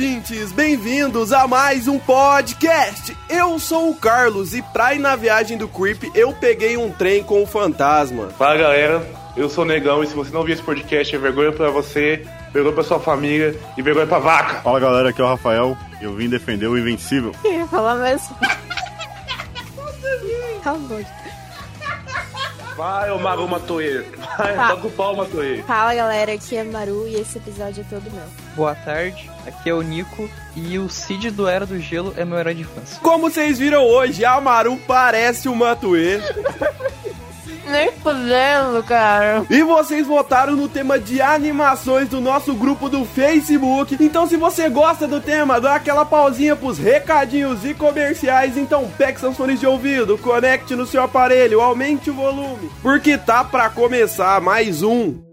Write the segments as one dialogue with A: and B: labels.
A: ouvintes, bem-vindos a mais um podcast. Eu sou o Carlos e pra ir na viagem do Creep eu peguei um trem com o fantasma.
B: Fala galera, eu sou o Negão e se você não viu esse podcast é vergonha pra você, vergonha pra sua família e vergonha pra vaca.
C: Fala galera, aqui é o Rafael. Eu vim defender o invencível.
D: Eu ia falar mesmo. Acabou.
B: Vai, ô Mago Matoeiro. Vai,
D: Tá.
B: toca o pau, Matoeiro.
D: Fala galera, aqui é Maru e esse episódio é todo meu.
E: Boa tarde, aqui é o Nico e o Cid do Era do Gelo é meu herói de infância.
A: Como vocês viram hoje, a Maru parece o Matuê.
D: Nem fudendo, cara.
A: E vocês votaram no tema de animações do nosso grupo do Facebook. Então, se você gosta do tema, dá aquela pausinha pros recadinhos e comerciais. Então, pegue seus fones de ouvido, conecte no seu aparelho, aumente o volume. Porque tá pra começar mais um.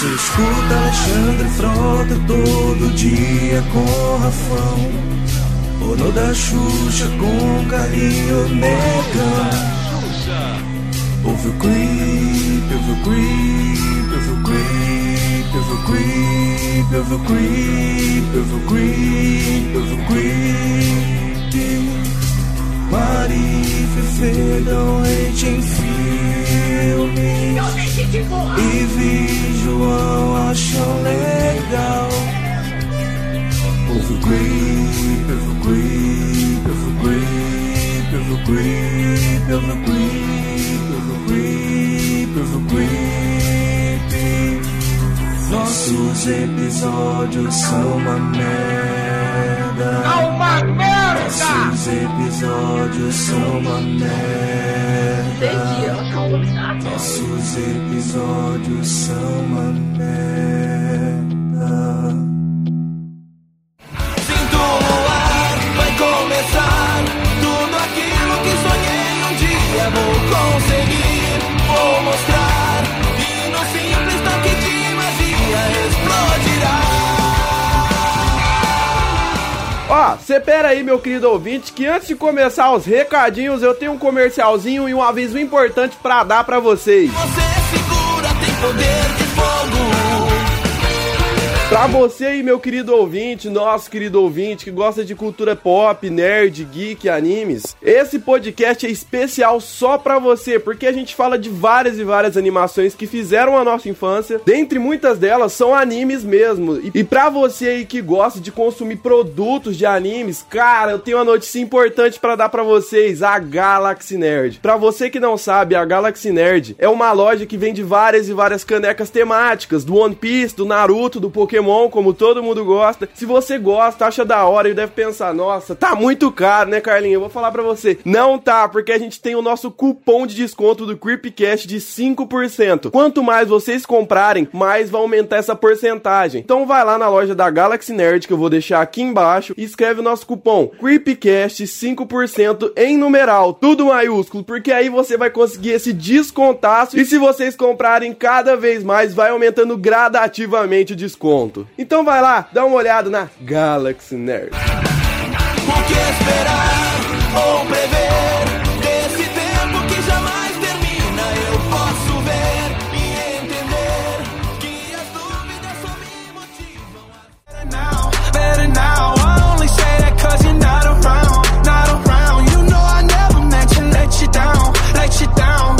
F: Você escuta Alexandre Frota todo dia com Rafão. Ou no da Xuxa com Carlinho Negão Ouve o creep, ouve o creep, ouve o creep, ouve o creep, ouve o creep, ouve o creep, ouve o creep Mari Fefe hate em filmes e vi João acham legal. Ouve o creep, ouve o creep, ouve o creep, ouve o creep, ouve o creep, ouve o creep, ouve o creep. Nossos episódios são uma merda. uma merda! Nossos episódios são uma merda. Nossos episódios são uma merda.
A: Ó, cê pera aí, meu querido ouvinte, que antes de começar os recadinhos, eu tenho um comercialzinho e um aviso importante pra dar pra vocês.
F: Você segura, tem poder de.
A: Pra você aí, meu querido ouvinte, nosso querido ouvinte que gosta de cultura pop, nerd, geek, animes, esse podcast é especial só pra você, porque a gente fala de várias e várias animações que fizeram a nossa infância. Dentre muitas delas são animes mesmo. E, pra você aí que gosta de consumir produtos de animes, cara, eu tenho uma notícia importante pra dar pra vocês, a Galaxy Nerd. Pra você que não sabe, a Galaxy Nerd é uma loja que vende várias e várias canecas temáticas do One Piece, do Naruto, do Pokémon, como todo mundo gosta. Se você gosta, acha da hora e deve pensar, nossa, tá muito caro, né, Carlinhos? Eu vou falar pra você. Não tá, porque a gente tem o nosso cupom de desconto do Creepcast de 5%. Quanto mais vocês comprarem, mais vai aumentar essa porcentagem. Então vai lá na loja da Galaxy Nerd, que eu vou deixar aqui embaixo, e escreve o nosso cupom Creepcast 5% em numeral, tudo maiúsculo, porque aí você vai conseguir esse descontaço. E se vocês comprarem cada vez mais, vai aumentando gradativamente o desconto. Então vai lá, dá uma olhada na Galaxy Nerd.
F: O que esperar ou prever desse tempo que jamais termina? Eu posso ver e entender que as dúvidas só me motivam. Better now, better now. I only say that cause you're not around, not around. You know I never meant to let you down, let you down.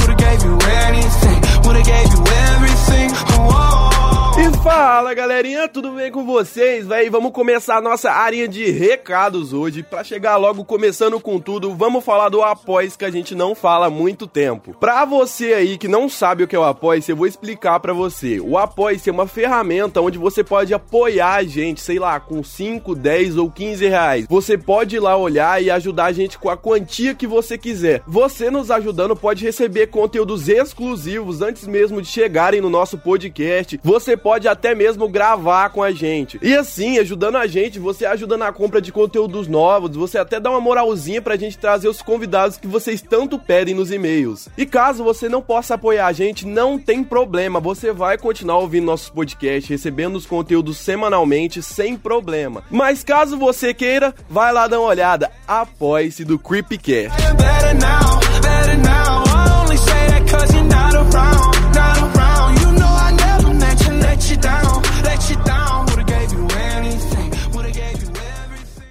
A: Fala galerinha, tudo bem com vocês? Véi, vamos começar a nossa área de recados hoje. Pra chegar logo começando com tudo, vamos falar do Apoies que a gente não fala há muito tempo. Pra você aí que não sabe o que é o Apoies, eu vou explicar pra você. O Apoies é uma ferramenta onde você pode apoiar a gente, sei lá, com 5, 10 ou 15 reais. Você pode ir lá olhar e ajudar a gente com a quantia que você quiser. Você nos ajudando pode receber conteúdos exclusivos antes mesmo de chegarem no nosso podcast. Você pode até mesmo gravar com a gente. E assim, ajudando a gente, você ajuda na compra de conteúdos novos, você até dá uma moralzinha pra gente trazer os convidados que vocês tanto pedem nos e-mails. E caso você não possa apoiar a gente, não tem problema, você vai continuar ouvindo nossos podcasts, recebendo os conteúdos semanalmente sem problema. Mas caso você queira, vai lá dar uma olhada, apoie-se do Creepycast.
F: Better now, better now.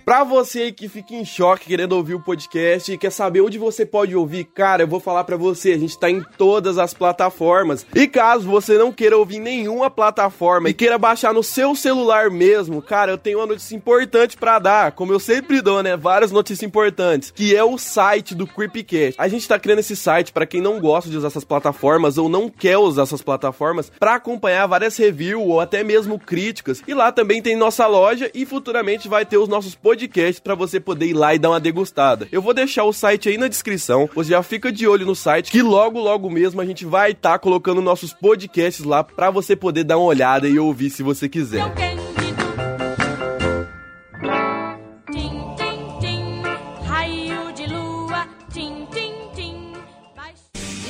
A: Pra você que fica em choque querendo ouvir o podcast e quer saber onde você pode ouvir, cara, eu vou falar pra você, a gente tá em todas as plataformas. E caso você não queira ouvir nenhuma plataforma e queira baixar no seu celular mesmo, cara, eu tenho uma notícia importante pra dar, como eu sempre dou, né? Várias notícias importantes, que é o site do Creepcast. A gente tá criando esse site pra quem não gosta de usar essas plataformas ou não quer usar essas plataformas pra acompanhar várias reviews ou até mesmo críticas. E lá também tem nossa loja e futuramente vai ter os nossos podcasts pra você poder ir lá e dar uma degustada. Eu vou deixar o site aí na descrição. Você já fica de olho no site que logo logo mesmo a gente vai estar colocando nossos podcasts lá pra você poder dar uma olhada e ouvir se você quiser.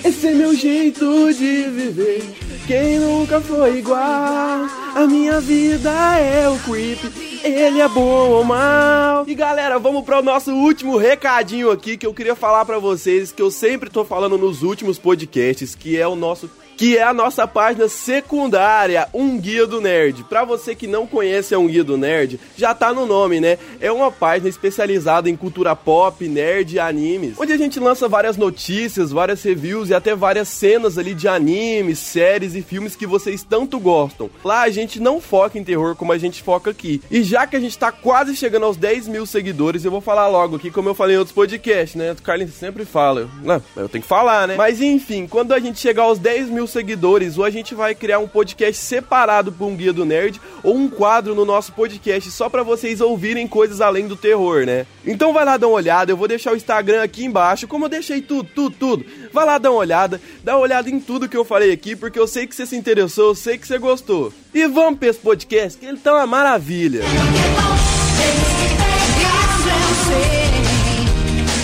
A: Esse é meu jeito de viver. Quem nunca foi igual? A minha vida é o creep. Ele é bom ou mal? E galera, vamos para o nosso último recadinho aqui que eu queria falar pra vocês, que eu sempre tô falando nos últimos podcasts, que é o nosso que é a nossa página secundária, Um Guia do Nerd. Pra você que não conhece a Um Guia do Nerd, já tá no nome, né? É uma página especializada em cultura pop, nerd e animes, onde a gente lança várias notícias, várias reviews e até várias cenas ali de animes, séries e filmes que vocês tanto gostam. Lá a gente não foca em terror como a gente foca aqui. E já que a gente tá quase chegando aos 10 mil seguidores, eu vou falar logo aqui, como eu falei em outros podcasts, né? O Carlinhos sempre fala. Não, eu tenho que falar, né? Mas enfim, quando a gente chegar aos 10 mil seguidores, ou a gente vai criar um podcast separado para um Guia do Nerd, ou um quadro no nosso podcast só para vocês ouvirem coisas além do terror, né? Então vai lá dar uma olhada, eu vou deixar o Instagram aqui embaixo, como eu deixei tudo, tudo, tudo. Vai lá dar uma olhada, dá uma olhada em tudo que eu falei aqui, porque eu sei que você se interessou, eu sei que você gostou. E vamos pra esse podcast, que ele tá uma maravilha.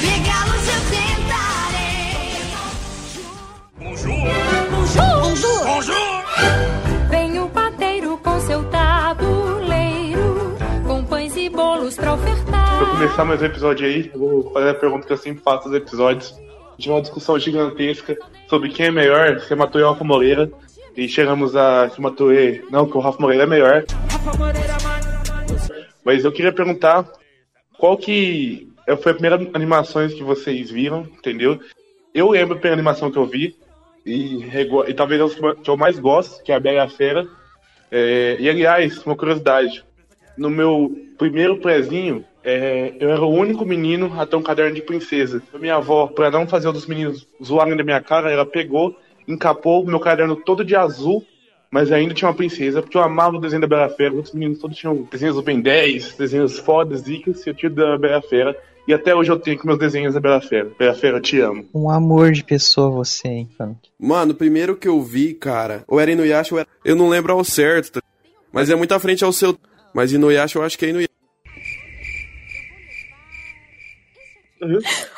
G: Pegá-los tentarei. Vem o pateiro com seu tabuleiro, com pães e bolos pra ofertar.
B: Pra começar mais um episódio aí, eu vou fazer a pergunta que eu sempre faço nos episódios. Tive uma discussão gigantesca sobre quem é melhor, se é Matoê ou Rafa Moreira. E chegamos a se Matoê. Não, que o Rafa Moreira é melhor. Mas eu queria perguntar qual que foi a primeira animações que vocês viram, entendeu? Eu lembro a primeira animação que eu vi, e, e talvez é a que eu mais gosto, que é a Bela Fera. É, e aliás, uma curiosidade, no meu primeiro prezinho, é, eu era o único menino a ter um caderno de princesa. Minha avó, pra não fazer os meninos zoarem da minha cara, ela pegou, encapou o meu caderno todo de azul, mas ainda tinha uma princesa, porque eu amava o desenho da Bela Fera. Os meninos todos tinham desenhos do Ben 10, desenhos fodas, zicas, e eu tinha o da Bela Fera. E até hoje eu tenho com meus desenhos da Bela Fera. Bela Fera, eu te amo.
E: Um amor de pessoa você, hein, Frank?
A: Mano, o primeiro que eu vi, cara, ou era Inuyasha ou era... Eu não lembro ao certo, tá? mas é muito à frente ao seu... Mas Inuyasha eu acho que é Inuyasha.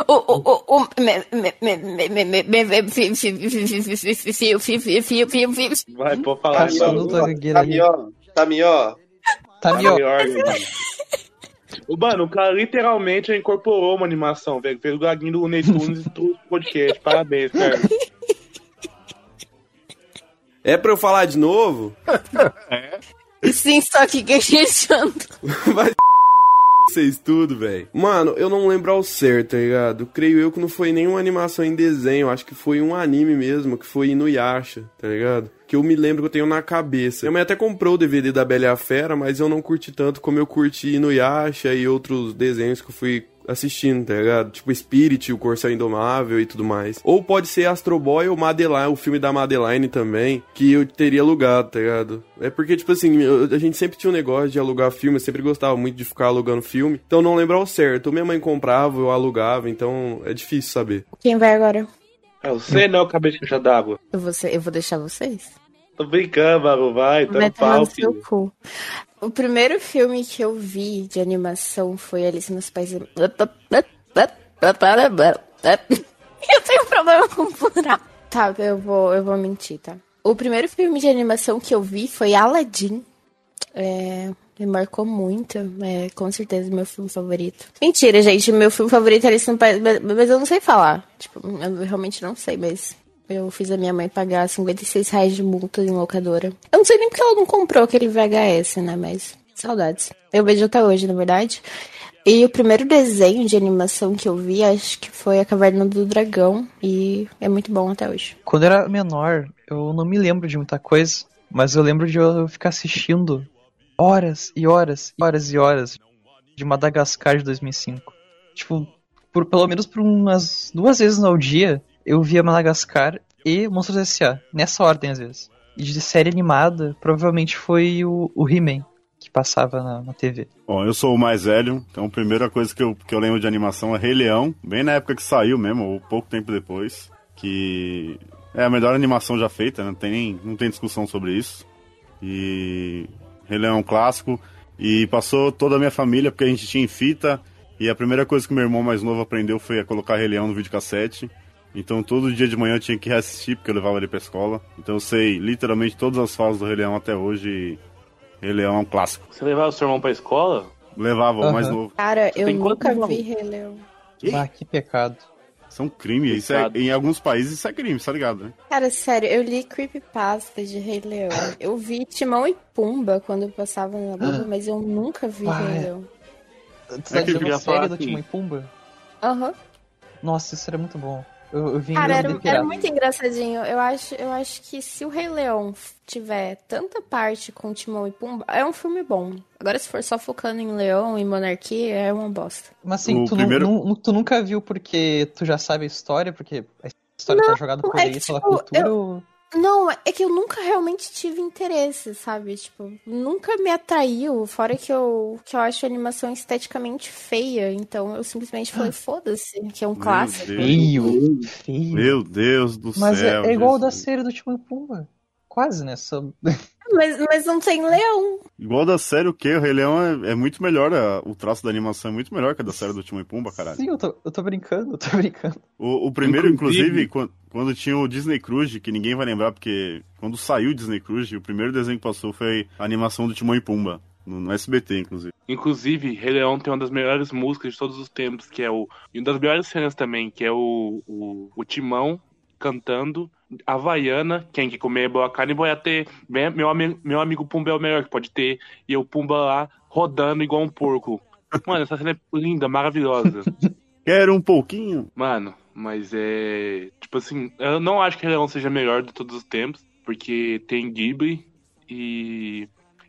D: O, o, o, o...
B: o o
E: o o o
A: Tamió. Tamió.
E: Tamió.
B: O mano, o cara literalmente incorporou uma animação, velho. Fez o gaguinho do Looney Tunes e trouxe pro podcast. Parabéns, cara.
A: É pra eu falar de novo?
D: Sim, só que gaguejando.
A: Vai vocês tudo, velho. Mano, eu não lembro ao certo, tá ligado? Creio eu que não foi nenhuma animação em desenho, acho que foi um anime mesmo, que foi Inuyasha, tá ligado? Que eu me lembro que eu tenho na cabeça. Minha mãe até comprou o DVD da Bela e a Fera, mas eu não curti tanto como eu curti Inuyasha e outros desenhos que eu fui assistindo, tá ligado? Tipo Spirit, o Corsair Indomável e tudo mais. Ou pode ser Astro Boy ou Madeline, o filme da Madeline também, que eu teria alugado, tá ligado? É porque, tipo assim, eu- a gente sempre tinha um negócio de alugar filme, eu sempre gostava muito de ficar alugando filme, então não lembro ao certo. Ou minha mãe comprava, eu alugava, então é difícil saber.
D: Quem vai agora?
B: É você não, cabeça de caixa d'água.
D: Eu vou, ser- eu vou deixar vocês.
B: Tô brincando, Maru, vai, tá no pau, filho.
D: O primeiro filme que eu vi de animação foi Alice nos Países... Eu tenho problema com plural. Tá, eu vou, eu vou mentir, tá? O primeiro filme de animação que eu vi foi Aladdin. É, me marcou muito. É, com certeza, meu filme favorito. Mentira, gente. Meu filme favorito é Alice no País... Mas eu não sei falar. Tipo, eu realmente não sei, mas... Eu fiz a minha mãe pagar 56 reais de multa em locadora. Eu não sei nem porque ela não comprou aquele VHS, né? Mas saudades. Eu vejo até hoje, na verdade. E o primeiro desenho de animação que eu vi, acho que foi A Caverna do Dragão. E é muito bom até hoje.
E: Quando eu era menor, eu não me lembro de muita coisa, mas eu lembro de eu ficar assistindo horas e horas e horas e horas de Madagascar de 2005. Tipo, por pelo menos por umas duas vezes ao dia, eu via Madagascar e Monstros S.A. Nessa ordem, às vezes. E de série animada, provavelmente foi o, o He-Man, que passava na, na TV.
C: Bom, eu sou o mais velho, então a primeira coisa que eu, que eu lembro de animação é Rei Leão, bem na época que saiu mesmo, ou pouco tempo depois, que é a melhor animação já feita, né? não, tem, não tem discussão sobre isso. E Rei Leão é um clássico, e passou toda a minha família, porque a gente tinha em fita, e a primeira coisa que meu irmão mais novo aprendeu foi a colocar Rei Leão no videocassete. Então todo dia de manhã eu tinha que reassistir, porque eu levava ele pra escola. Então eu sei literalmente todas as falas do Rei Leão até hoje, e Rei Leão é um clássico.
B: Você levava o seu irmão pra escola?
C: Levava o mais novo.
D: Cara, eu
B: tem quantos
D: nunca vi Rei Leão.
E: Ah, que pecado.
C: Isso é um crime. Isso é, em alguns países isso é crime, tá ligado, né?
D: Cara, sério, eu li Creepypasta de Rei Leão. Eu vi Timão e Pumba quando eu passava na Globo, mas eu nunca vi
E: Ah,
D: Rei
E: é.
D: Leão.
B: É
E: tá
B: que eu
E: dizendo série do
B: assim.
E: Timão e Pumba?
D: Aham.
E: Nossa, isso era muito bom.
D: Cara, era, era muito engraçadinho. Eu acho, eu acho que se o Rei Leão tiver tanta parte com Timão e Pumba, é um filme bom. Agora, se for só focando em Leão e Monarquia, é uma bosta.
E: Mas assim,
C: O
E: tu,
C: primeiro-
E: nu- tu nunca viu porque tu já sabe a história, porque a história tá jogada por
D: é
E: aí
D: que,
E: pela
D: tipo,
E: cultura
D: eu-
E: ou...
D: Não, é que eu nunca realmente tive interesse, sabe? Tipo, nunca me atraiu. Fora que eu, que eu acho a animação esteticamente feia. Então eu simplesmente falei, foda-se, que é um
C: Meu
D: clássico.
C: Deus.
E: Feio, feio.
C: Meu Deus do
E: Mas
C: céu.
E: é, é igual o da série do Timão e Pumba. Quase, né? Só...
D: Mas, mas não tem leão.
C: Igual da série o quê? O Rei Leão é, é muito melhor, a- o traço da animação é muito melhor que a da série do Timão e Pumba, caralho.
E: Sim, eu tô, eu tô brincando, eu tô brincando.
C: O, o primeiro,
B: Inclusive-
C: inclusive, quando, quando tinha o Disney Cruise, que ninguém vai lembrar, porque quando saiu o Disney Cruise, o primeiro desenho que passou foi a animação do Timão e Pumba, no, SBT, inclusive.
B: Inclusive, Rei Leão tem uma das melhores músicas de todos os tempos, que é o. E uma das melhores cenas também, que é o, o, o Timão cantando Havaiana, quem quer comer boa carne, vai ter. Vem, Meu, ami- meu amigo Pumba é o melhor que pode ter. E o Pumba lá rodando igual um porco. Mano, essa cena é linda, maravilhosa.
C: Quero um pouquinho.
B: Mano, mas é. Tipo assim, eu não acho que Rei Leão seja melhor de todos os tempos, porque tem Ghibli e.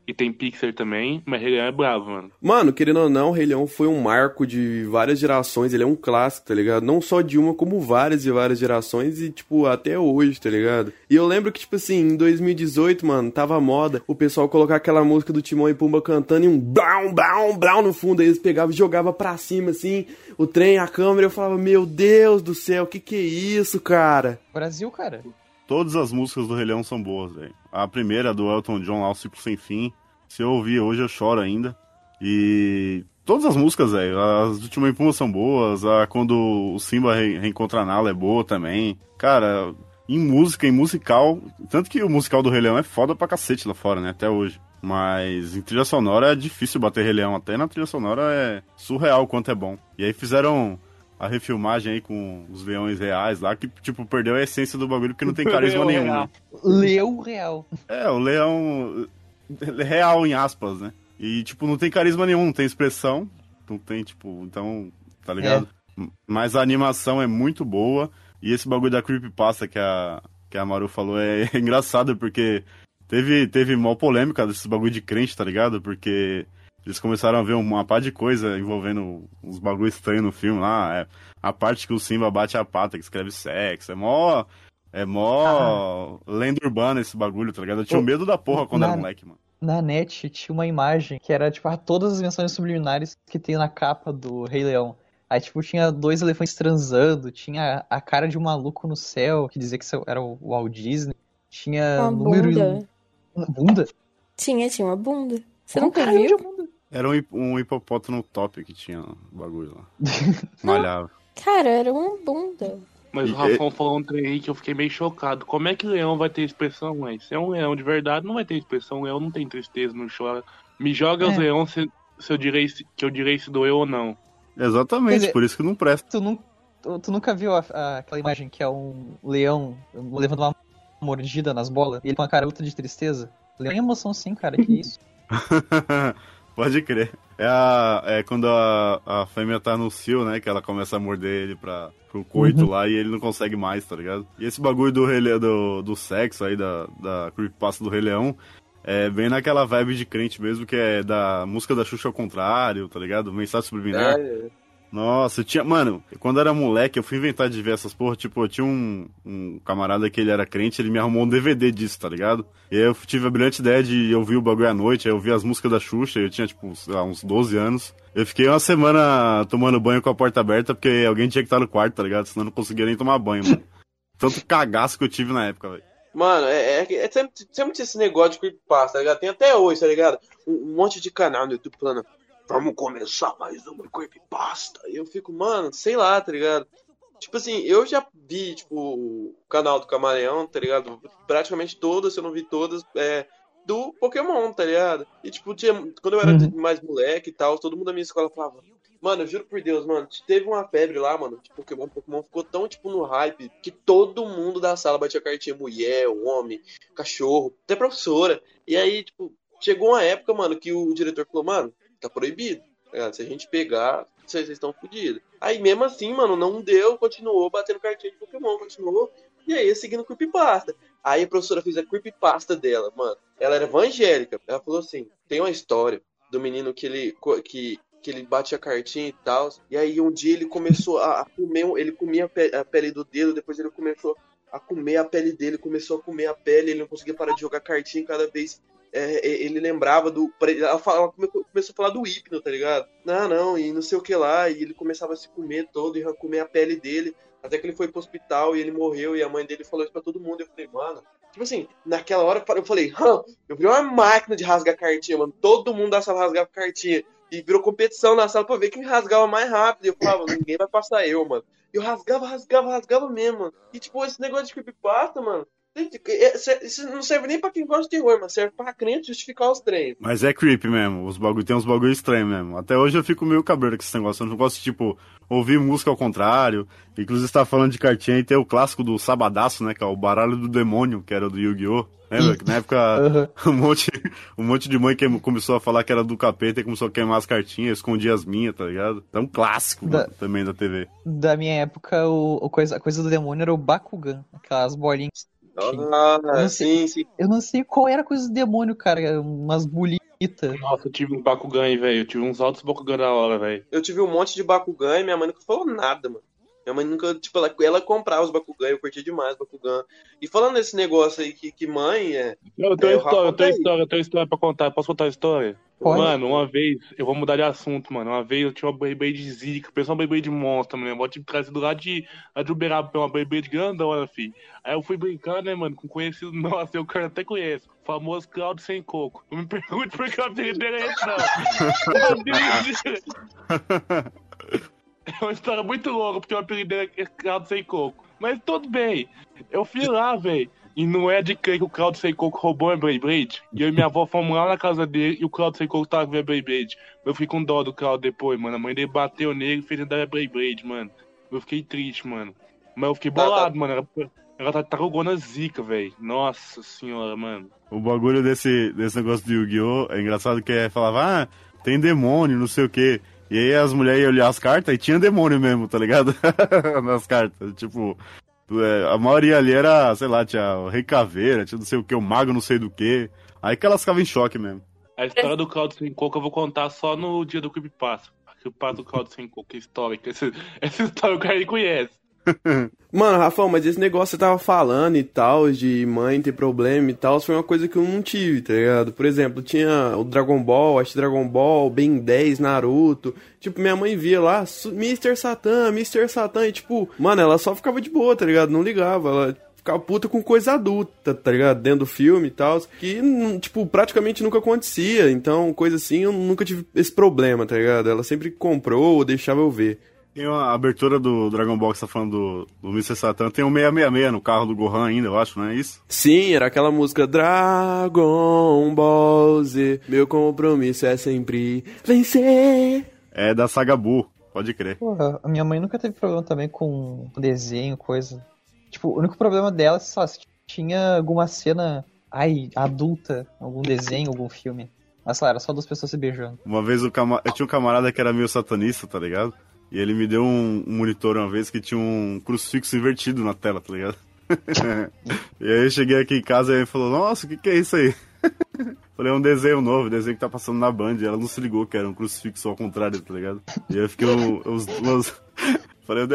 B: E tem Pixar também, mas Rei Leão é bravo, mano.
A: Mano, querendo ou não, o Rei Leão foi um marco de várias gerações, ele é um clássico, tá ligado? Não só de uma, como várias e várias gerações e, tipo, até hoje, tá ligado? E eu lembro que, tipo assim, em 2018, mano, tava moda o pessoal colocar aquela música do Timão e Pumba cantando e um brown, brown, brown no fundo, aí eles pegavam e jogavam pra cima, assim, o trem, a câmera, eu falava, meu Deus do céu, que que é isso, cara?
E: Brasil, cara.
C: Todas as músicas do Rei Leão são boas, velho. A primeira, do Elton John, lá, o Ciclo Sem Fim. Se eu ouvir hoje, eu choro ainda. E todas as músicas, velho. As do Timão Pumba são boas. A quando o Simba re reencontra a Nala é boa também. Cara, em música, em musical... Tanto que o musical do Rei Leão é foda pra cacete lá fora, né? Até hoje. Mas em trilha sonora é difícil bater Rei Leão. Até na trilha sonora é surreal o quanto é bom. E aí fizeram a refilmagem aí com os leões reais lá, que, tipo, perdeu a essência do bagulho porque não tem carisma
B: Leão
C: nenhum, né?
E: Leu real.
C: É, o leão real em aspas, né? E, tipo, não tem carisma nenhum, não tem expressão, não tem, tipo, então, tá ligado? Mas a animação é muito boa, e esse bagulho da creepypasta que a, que a Maru falou é, engraçado, porque teve, teve mó polêmica desses bagulho de crente, tá ligado? Porque eles começaram a ver uma par de coisa envolvendo uns bagulho estranho no filme lá, é, a parte que o Simba bate a pata, que escreve sexo, é mó... É mó lenda urbana esse bagulho, tá ligado? Eu tinha
E: Ô,
C: medo da porra quando
E: na-
C: era moleque, mano.
E: Na net tinha uma imagem que era, tipo, ah, todas as menções subliminares que tem na capa do Rei Leão. Aí, tipo, tinha dois elefantes transando, tinha a cara de um maluco no céu, que dizia que era o Walt Disney. Tinha
D: Uma
E: número
D: bunda.
E: Uma bunda?
D: Tinha, tinha uma bunda. Você
E: Qual
D: nunca viu?
C: Era um, hip- um hipopótamo top que tinha o bagulho lá. Malhava.
D: Cara, era uma bunda.
B: Mas
C: E-
B: o Rafão falou um trem aí que eu fiquei meio chocado. Como é que leão vai ter expressão, mas Se é um leão de verdade, não vai ter expressão. O leão não tem tristeza, não chora. Me joga
E: É.
B: os leões se, se eu direi se- que eu direi se doeu ou não.
C: Exatamente,
E: dizer-
C: por isso que não presta.
E: Tu, nu- tu- tu nunca viu a- a- aquela imagem que é um leão levando uma mordida nas bolas e ele com a cara ultra de tristeza? Leão é emoção sim, cara, que isso.
C: Pode crer. É, a, é quando a, a fêmea tá no cio, né? Que ela começa a morder ele pra, pro coito
E: Uhum.
C: lá e ele não consegue mais, tá ligado? E esse bagulho do, Rei do, do sexo aí, da, da creepypasta do Rei Leão, é bem naquela vibe de crente mesmo, que é da música da Xuxa ao contrário, tá ligado? Mensagem subliminar.
H: É,
C: Nossa, tinha. Mano, quando era moleque, eu fui inventar de ver essas porra. Tipo, eu tinha um, um camarada que ele era crente, ele me arrumou um DVD disso, tá ligado? E aí eu tive a brilhante ideia de ouvir o bagulho à noite, aí eu vi as músicas da Xuxa, eu tinha, tipo, lá, uns 12 anos. Eu fiquei uma semana tomando banho com a porta aberta, porque alguém tinha que estar no quarto, tá ligado? Senão eu não conseguia nem tomar banho, mano. Tanto cagaço que eu tive na época, velho.
H: Mano, é, é, é sempre, sempre esse negócio de creepypasta, tá ligado? Tem até hoje, tá ligado? Um, um monte de canal no YouTube falando, vamos começar mais uma creepypasta. E eu fico, mano, sei lá, tá ligado? Tipo assim, eu já vi, tipo, o canal do Camaleão, tá ligado? Praticamente todas, se eu não vi todas, é, do Pokémon, tá ligado? E, tipo, tinha, quando eu era
E: Uhum.
H: mais moleque e tal, todo mundo da minha escola falava, Mano, eu juro por Deus, mano, teve uma febre lá, mano, de Pokémon. Pokémon ficou tão, tipo, no hype que todo mundo da sala batia cartinha. Mulher, homem, cachorro, até professora. E aí, tipo, chegou uma época, mano, que o diretor falou, mano, tá proibido. tá? Se a gente pegar, vocês estão fodidos. Aí, mesmo assim, mano, não deu, continuou batendo cartinha de Pokémon, continuou. E aí, seguindo creepypasta. Aí a professora fez a creepypasta dela, mano. Ela era evangélica. Ela falou assim: tem uma história do menino que ele. que que ele bate a cartinha e tal. E aí um dia ele começou a, a comer, ele comia a pele do dedo, depois ele começou a comer a pele dele, começou a comer a pele, ele não conseguia parar de jogar cartinha cada vez. É, é, ele lembrava do. Ela, começou a falar do hipno, tá ligado? Não, não, e não sei o que lá. E ele começava a se comer todo e comer a pele dele. Até que ele foi pro hospital e ele morreu. E a mãe dele falou isso pra todo mundo. Eu falei, mano. Tipo assim, naquela hora eu falei, hã, eu virei uma máquina de rasgar cartinha, mano. Todo mundo da sala rasgava cartinha. E virou competição na sala pra ver quem rasgava mais rápido. E eu falava, ninguém vai passar eu, mano. Eu rasgava, rasgava, rasgava mesmo, mano. E tipo, esse negócio de creepypasta, mano. Isso não serve nem pra quem gosta de terror, mas serve pra crente justificar os treinos.
C: Mas é creepy mesmo, os bagulho, tem uns bagulho estranhos mesmo. Até hoje eu fico meio cabreiro com esse negócio. Eu não gosto de, tipo, ouvir música ao contrário. Inclusive, você tá falando de cartinha e tem o clássico do Sabadaço, né? Que é o baralho do demônio, que era do Yu-Gi-Oh! Lembra? Que na época
E: Aham.
C: um, monte, um monte de mãe que começou a falar que era do capeta e começou a queimar as cartinhas, escondia as minhas, tá ligado? É um clássico
E: Da-
C: mano, também da TV.
E: Da minha época, o, o coisa, a coisa do demônio era o Bakugan, aquelas bolinhas.
H: Ah,
E: Não
H: sim, sim.
E: Eu não sei qual era a coisa do demônio, cara. Umas bolitas.
B: Nossa, eu tive um Bakugan aí, velho. Eu tive uns altos Bakugan da hora, velho.
H: Eu tive um monte de Bakugan e minha mãe nunca falou nada, mano. Minha mãe nunca, tipo, ela, ela comprava os Bakugan, eu curtia demais Bakugan. E falando desse negócio aí que, que mãe é.
B: Eu tenho
H: É,
B: história, eu tenho
H: tá
B: história, eu tenho história pra contar. Posso contar a história?
E: Pode.
B: Mano, uma vez, eu vou mudar de assunto, mano. Uma vez eu tinha uma Beyblade zica, pensou uma Beyblade monstro, mano. Eu tive trazido lá de, lá de Uberaba pra uma Beyblade grandona, filho. Aí eu fui brincar, né, mano, com conhecido nosso, eu quero até conheço. o Famoso Claudio Sem Coco. Não me pergunte por que o apelido dele é esse, não. É uma história muito longa, porque o apelido dele é Claudio Sem Coco. Mas tudo bem. Eu fui lá, velho. E não é de crer que o Claudio Sem Coco roubou a Beyblade. E eu e minha avó fomos lá na casa dele e o Claudio Sem Coco tava com a Beyblade. Eu fiquei com dó do Claudio depois, mano. A mãe dele bateu nele e fez ele dar a Beyblade, mano. Eu fiquei triste, mano. Mas eu fiquei
H: Tá, tá.
B: bolado, mano. Ela, ela tá tarugona zica, velho. Nossa senhora, mano.
C: O bagulho desse, desse negócio do Yu-Gi-Oh! é engraçado que é, falava, ah, tem demônio, não sei o quê. E aí as mulheres iam olhar as cartas e tinha demônio mesmo, tá ligado? Nas cartas. Tipo, é, a maioria ali era, sei lá, tinha o Rei Caveira, tinha não sei o que, o Mago não sei do que. Aí que elas ficavam em choque mesmo.
B: A história do Claudio Sem Coco eu vou contar só no dia do Creepypasta. Creepypasta do Claudio Sem Coco, que histórica. Essa história o cara conhece.
H: Mano, Rafão, mas esse negócio que você tava falando e tal, de mãe ter problema e tal, foi uma coisa que eu não tive, tá ligado? Por exemplo, tinha o Dragon Ball, acho Dragon Ball, Ben 10, Naruto. Tipo, minha mãe via lá, "Su- Mr. Satan, Mr. Satan, e tipo, mano, ela só ficava de boa, tá ligado? Não ligava, ela
A: ficava puta com coisa adulta, tá ligado? Dentro do filme e tal. Que, tipo, praticamente nunca acontecia. Então, coisa assim, eu nunca tive esse problema, tá ligado? Ela sempre comprou ou deixava eu ver.
C: Tem a abertura do Dragon Ball que você tá falando do, do Mr. Satan. Tem o 666 no carro do Gohan ainda, eu acho, não é isso?
A: Sim, era aquela música Dragon Ball Z. Meu compromisso é sempre vencer.
C: É da saga Buu, pode crer.
E: Porra, a minha mãe nunca teve problema também com desenho, coisa. Tipo, o único problema dela é só se tinha alguma cena, ai, adulta, algum desenho, algum filme. Mas lá, era só duas pessoas se beijando.
C: Uma vez cama... eu tinha um camarada que era meio satanista, tá ligado? E ele me deu um, monitor uma vez que tinha um crucifixo invertido na tela, tá ligado? e aí eu cheguei aqui em casa e ele falou, nossa, o que, que é isso aí? Falei, é um desenho novo, desenho que tá passando na Band. E ela não se ligou que era um crucifixo ao contrário, tá ligado? E aí eu fiquei uns, umas... Falei, o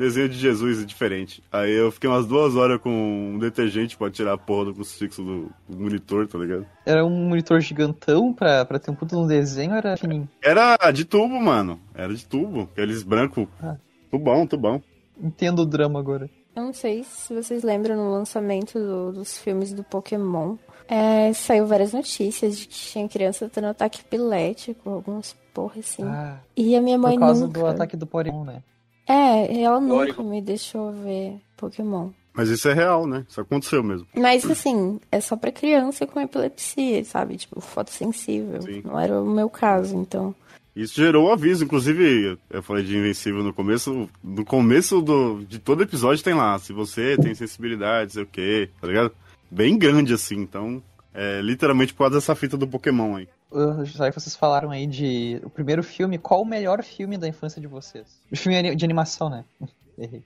C: desenho de Jesus é diferente. Aí eu fiquei umas duas horas com um detergente pra tirar a porra do crucifixo do, monitor, tá ligado?
E: Era um monitor gigantão pra, pra ter um puto no desenho ou era fininho?
C: Era de tubo, mano. Era de tubo. Aqueles brancos.
E: Ah.
C: Tubão, tubão.
E: Entendo o drama agora.
D: Eu não sei se vocês lembram no lançamento do- dos filmes do Pokémon. É, saiu várias notícias de que tinha criança tendo ataque epilético, algumas porra assim.
E: Ah,
D: e a minha mãe
E: por causa
D: nunca.
E: do ataque do Porygon, né?
D: É, ela nunca me deixou ver Pokémon.
C: Mas isso é real, né? Isso aconteceu mesmo.
D: Mas assim, é só pra criança com epilepsia, sabe? Tipo, fotossensível.
C: Sim.
D: Não era o meu caso, então.
C: Isso gerou o aviso, inclusive, eu falei de Invencível no começo, no começo do, de todo episódio tem lá, se você tem sensibilidade, sei o quê, tá ligado? Bem grande assim, então, é literalmente por causa dessa fita do Pokémon aí.
E: Já que vocês falaram aí de o primeiro filme, qual o melhor filme da infância de vocês? O filme de animação, né? Errei.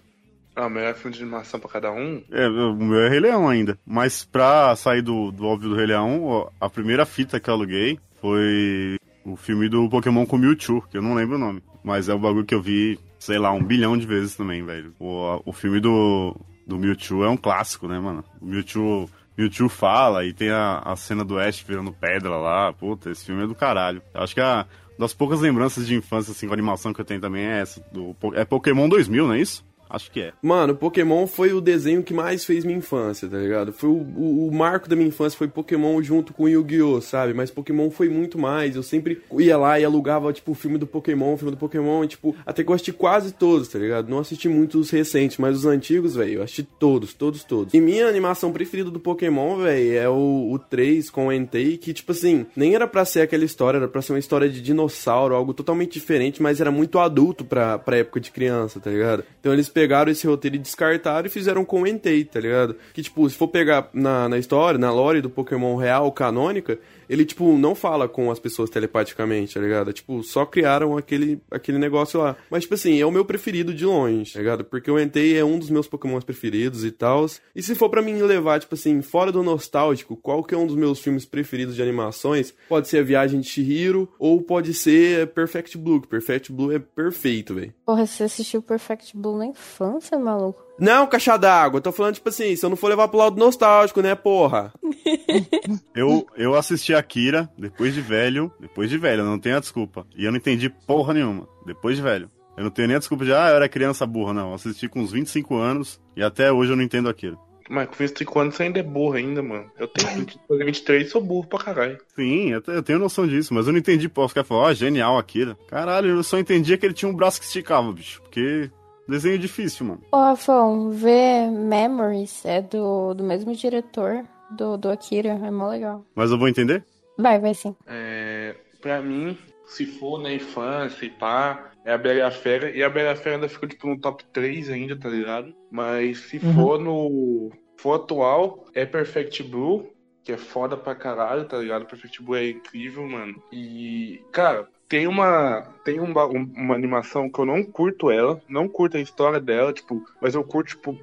B: Ah, o melhor filme de animação pra cada um?
C: É, o meu é Rei Leão ainda, mas pra sair do, do óbvio do Rei Leão, a primeira fita que eu aluguei foi o filme do Pokémon com Mewtwo, que eu não lembro o nome, mas é o bagulho que eu vi, sei lá, um bilhão de vezes também, velho. O, o filme do, do Mewtwo é um clássico, né, mano? O Mewtwo, Mewtwo fala e tem a, a cena do Ash virando pedra lá, puta, esse filme é do caralho. Acho que a das poucas lembranças de infância, assim, com animação que eu tenho também é essa, do, é Pokémon 2000, não é isso? Acho que é.
A: Mano, Pokémon foi o desenho que mais fez minha infância, tá ligado? Foi o, o- o marco da minha infância, foi Pokémon junto com Yu-Gi-Oh, sabe? Mas Pokémon foi muito mais. Eu sempre ia lá e alugava, tipo, o filme do Pokémon, o filme do Pokémon, tipo, até que eu assisti quase todos, tá ligado? Não assisti muitos recentes, mas os antigos, velho, eu assisti todos, todos, todos. E minha animação preferida do Pokémon, velho, é o, o 3 com o Entei, que, tipo assim, nem era pra ser aquela história, era pra ser uma história de dinossauro, algo totalmente diferente, mas era muito adulto pra, pra época de criança, tá ligado? Então eles pegaram esse roteiro e descartaram e fizeram com o Entei, tá ligado? Que, tipo, se for pegar na, na história, na lore do Pokémon real, canônica, ele, tipo, não fala com as pessoas telepaticamente, tá ligado? Tipo, só criaram aquele, aquele negócio lá. Mas, tipo assim, é o meu preferido de longe, tá ligado? Porque o Entei é um dos meus Pokémons preferidos e tal. E se for pra mim levar, tipo assim, fora do nostálgico, qual que é um dos meus filmes preferidos de animações? Pode ser A Viagem de Chihiro ou pode ser Perfect Blue, Perfect Blue é perfeito, velho.
D: Porra, você assistiu Perfect Blue na infância, maluco?
A: Não, caixa d'água, eu tô falando, tipo assim, se eu não for levar pro lado nostálgico, né, porra?
C: Eu, eu assisti Akira depois de velho, depois de velho, não tenho a desculpa. E eu não entendi porra nenhuma, depois de velho. Eu não tenho nem a desculpa de, ah, eu era criança burra, não. Eu assisti com uns 25 anos e até hoje eu não entendo Akira.
B: Mas com 25 anos você ainda é burro ainda, mano. Eu tenho 20, 23 e sou burro pra caralho.
C: Sim, eu, te- eu tenho noção disso, mas eu não entendi, pô, os caras falaram, ó, genial Akira. Caralho, eu só entendia que ele tinha um braço que esticava, bicho, porque desenho difícil, mano.
D: Ô, Rafão, ver Memories é do, do mesmo diretor do, do Akira, é mó legal.
C: Mas eu vou entender?
D: Vai, vai sim.
B: É, pra mim, se for na infância e pá, é a Bela e a Fera. E a Bela e a Fera ainda ficou tipo no top 3 ainda, tá ligado? Mas se
E: Uhum.
B: for no. For atual, é Perfect Blue, que é foda pra caralho, tá ligado? Perfect Blue é incrível, mano. E, cara, tem uma. Tem um ba- um- uma animação que eu não curto ela, não curto a história dela, tipo, mas eu curto, tipo,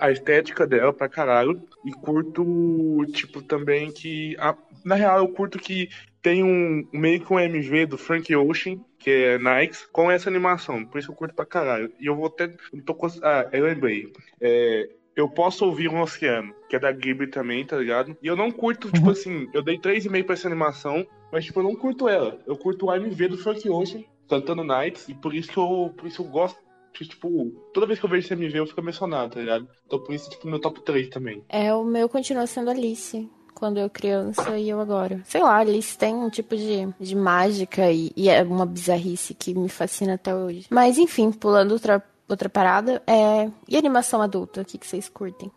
B: a estética dela pra caralho. E curto, tipo, também que. a- na real, eu curto que tem um meio que um MV do Frank Ocean, que é Nikes, com essa animação. Por isso eu curto pra caralho. E eu vou até. eu Tô, ah, eu lembrei. É, eu posso ouvir um oceano, que é da Ghibli também, tá ligado? E eu não curto, tipo assim, eu dei 3,5 pra essa animação, mas tipo, eu não curto ela. Eu curto o AMV do Frank Ocean, cantando Nights, e por isso que eu, por isso eu gosto que, tipo, toda vez que eu vejo CMV eu fico emocionado, tá ligado? Então por isso, tipo, meu top 3 também.
D: É, o meu continua sendo Alice. Quando eu criança e eu agora. Sei lá, Alice tem um tipo de, de mágica e, e é uma bizarrice que me fascina até hoje. Mas enfim, pulando outra, outra parada, é. E animação adulta? O que, que vocês curtem?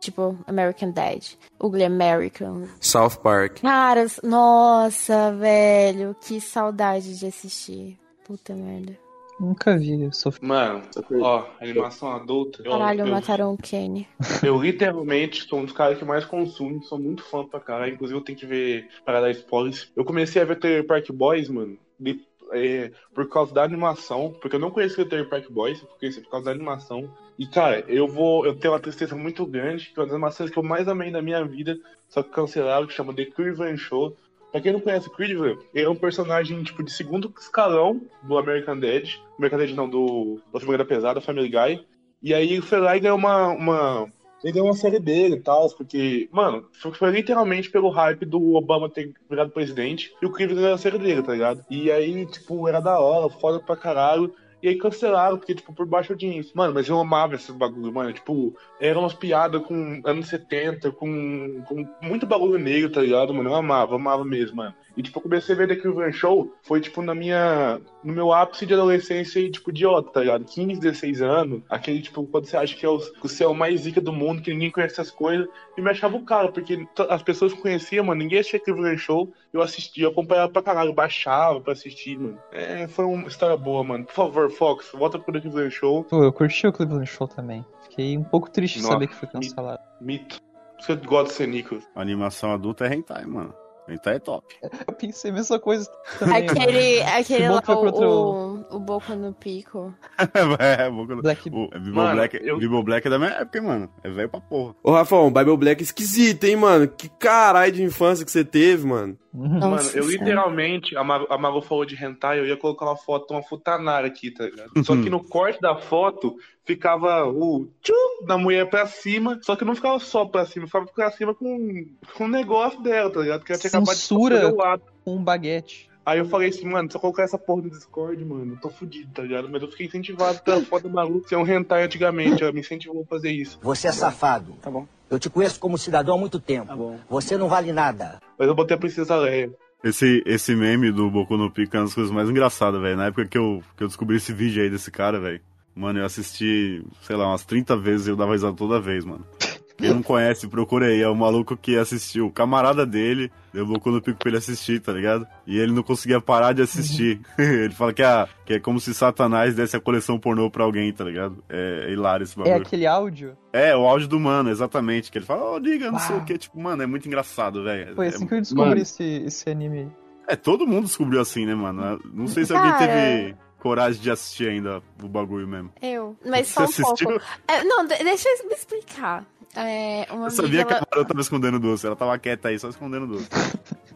D: Tipo, American Dad, Ugly American.
A: South Park.
D: Cara, nossa, velho, que saudade de assistir. Puta merda.
E: Nunca vi, eu sou
B: Mano, ó, animação adulta.
D: Caralho,
B: eu,
D: mataram o Kenny.
B: Eu literalmente sou um dos caras que mais consumem, sou muito fã pra caralho. Inclusive eu tenho que ver para dar spoilers. Eu comecei a ver Trailer Park Boys, mano, de- é, por causa da animação, porque eu não conhecia o Trailer Park Boys, eu por causa da animação. E cara, eu vou, eu tenho uma tristeza muito grande, que é uma das animações que eu mais amei na minha vida, só que cancelaram, que chama The Cleveland Show. Pra quem não conhece o Cleveland, ele é um personagem tipo de segundo escalão do American Dad, American Dad não, do da Família Pesada, Family Guy. E aí lá e ganhou uma, uma ganhou uma série dele e tal, porque, mano, foi, literalmente pelo hype do Obama ter virado presidente e o Cleveland ganhou a série dele, tá ligado? E aí, tipo, era da hora, foda pra caralho. E aí cancelaram, porque, tipo, por baixo audiência. Mano, mas eu amava esses bagulho, mano. Tipo, eram umas piadas com anos 70, com, com muito bagulho negro, tá ligado, mano? Eu amava, amava mesmo, mano. E, tipo, eu comecei a ver The Show, foi, tipo, na minha... No meu ápice de adolescência e, tipo, idiota, tá ligado? 15, 16 anos. Aquele, tipo, quando você acha que é o, que você é o mais zica do mundo, que ninguém conhece essas coisas. E me achava o cara, porque as pessoas que conheciam, mano, ninguém assistia Cleveland Show. Eu assistia, eu acompanhava pra caralho, baixava pra assistir, mano. É, foi uma história boa, mano. Por favor, Fox, volta pro The Cleveland Show.
E: Pô, eu curti o Cleveland Show também. Fiquei um pouco triste de saber que foi cancelado.
B: Mito. Você gosta de ser Nicolas.
C: A animação adulta é hentai, mano. Hentai é top.
E: Eu pensei a mesma coisa também.
D: Aquele, aquele lá,
E: pro outro-
D: o, o Boca no Pico.
C: é, boca do-
E: Black
C: o, é Bible,
B: Mano,
C: Black,
B: eu-
C: Bible Black é da minha época, hein, mano. É velho pra porra.
A: Ô, Rafão, Bible Black é esquisito, hein, mano? Que caralho de infância que você teve, mano.
E: Uhum.
B: Mano,
D: Nossa
B: eu
D: Senhora.
B: literalmente, a Mago, a Mago falou de hentai, eu ia colocar uma foto, uma futanara aqui, tá ligado? Só que no corte da foto ficava o tchum da mulher pra cima, só que não ficava só pra cima, ficava pra cima com, com o negócio dela, tá ligado? Que ela tinha acabado de
E: Censura.
B: o ato.
E: Com um baguete.
B: Aí eu falei assim, mano, se eu colocar essa porra no Discord, mano, eu tô fudido, tá ligado? Mas eu fiquei incentivado pela foto do maluco ser um hentai antigamente, ela me incentivou a fazer isso.
I: Você é safado.
B: Tá bom.
I: Eu te conheço como cidadão há muito tempo.
B: Tá bom.
I: Você não vale nada.
B: Mas eu botei a Princesa Leia.
C: Esse, esse meme do Boku no Pico é uma das coisas mais engraçadas, velho. Na época que eu, que eu descobri esse vídeo aí desse cara, velho. Mano, eu assisti, sei lá, umas 30 vezes e eu dava risada toda vez, mano. Quem não conhece, procura aí. É o maluco que assistiu. O camarada dele deu Boku no Pico pra ele assistir, tá ligado? E ele não conseguia parar de assistir. ele fala que, é que é como se Satanás desse a coleção pornô pra alguém, tá ligado? É, é hilário esse
E: É
C: bagulho.
E: aquele áudio.
C: É, o áudio do mano, exatamente. Que ele fala, ô, diga, não sei o que. Tipo, mano, é muito engraçado, velho.
E: Foi
C: É-
E: assim que eu descobri
B: mano.
E: esse, esse anime.
C: é, todo mundo descobriu assim, né, mano? Não sei se alguém
D: Cara.
C: teve coragem de assistir ainda o bagulho mesmo.
D: Eu. Mas só um
C: Você assistiu?
D: pouco. É, não, de- deixa eu me explicar. É, uma
C: Eu sabia
D: amiga,
C: que a
D: ela-
C: Mara tava escondendo doce. Ela tava quieta aí, só escondendo doce.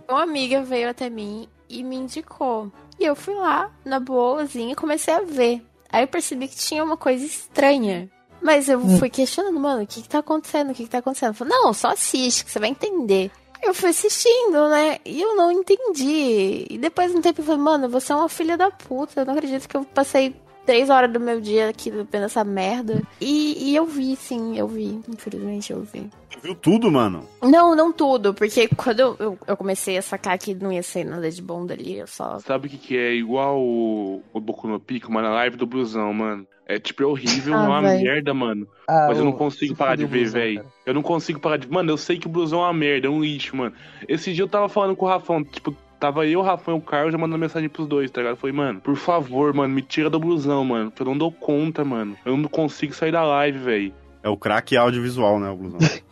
D: uma amiga veio até mim e me indicou. E eu fui lá, na boazinha, e comecei a ver. Aí eu percebi que tinha uma coisa estranha. Mas eu fui questionando, mano, o que que tá acontecendo? O que que tá acontecendo? Eu falei, não, só assiste, que você vai entender. Eu fui assistindo, né? E eu não entendi. E depois de um tempo eu falei, mano, você é uma filha da puta. Eu não acredito que eu passei três horas do meu dia aqui vendo essa merda. E, e eu vi, sim, eu vi. Infelizmente eu vi.
C: Tu viu tudo, mano?
D: Não, não tudo, porque quando eu, eu, eu comecei a sacar que não ia ser nada de bom dali, eu só.
B: Sabe o que, que é igual o, o Boku no Pico, mano? A live do Blusão, mano. É tipo, é horrível,
D: Ah,
B: é uma
D: véi.
B: merda, mano.
E: Ah,
B: Mas eu não consigo parar de ver, velho. Eu não consigo parar de. Mano, eu sei que o Blusão é uma merda, é um lixo, mano. Esse dia eu tava falando com o Rafão, tipo, tava eu, o Rafão e o Carlos já mandando mensagem pros dois, tá ligado? Eu falei, mano, por favor, mano, me tira do Blusão, mano. Eu não dou conta, mano. Eu não consigo sair da live, velho.
C: É o craque audiovisual, né, o blusão?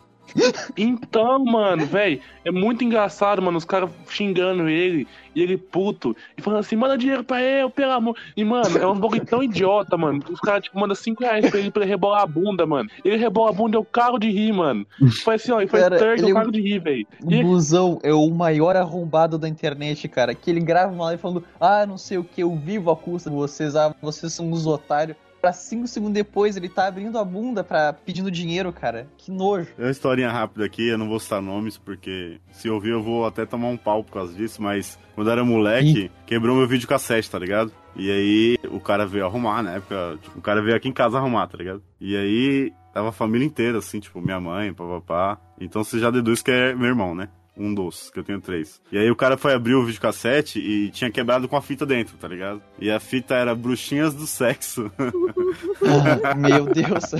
B: Então, mano, velho, é muito engraçado, mano, os caras xingando ele, e ele puto, e falando assim, manda dinheiro pra ele, pelo amor. E, mano, é um bagulho tão idiota, mano. Os caras, tipo, mandam 5 reais pra ele pra ele rebolar a bunda, mano. Ele rebola a bunda, eu cago de rir, mano. Foi assim, ó, e foi
E: Cara,
B: third, eu cago de rir, velho.
E: O Blusão é o maior arrombado da internet, cara. Que ele grava uma live falando, ah, não sei o que, eu vivo a custa de vocês, ah, vocês são uns otários. Pra cinco segundos depois ele tá abrindo a bunda pra pedindo dinheiro, cara. Que nojo.
C: É uma historinha rápida aqui, eu não vou citar nomes, porque se ouvir eu vou até tomar um pau por causa disso, mas quando eu era moleque, quebrou meu videocassete, tá ligado? E aí o cara veio arrumar, na época, tipo, o cara veio aqui em casa arrumar, tá ligado? E aí tava a família inteira, assim, tipo, minha mãe, papapá. Então você já deduz que é meu irmão, né? Um dos, que eu tenho três. E aí o cara foi abrir o videocassete e tinha quebrado com a fita dentro, tá ligado? E a fita era Bruxinhas do Sexo.
E: Meu Deus.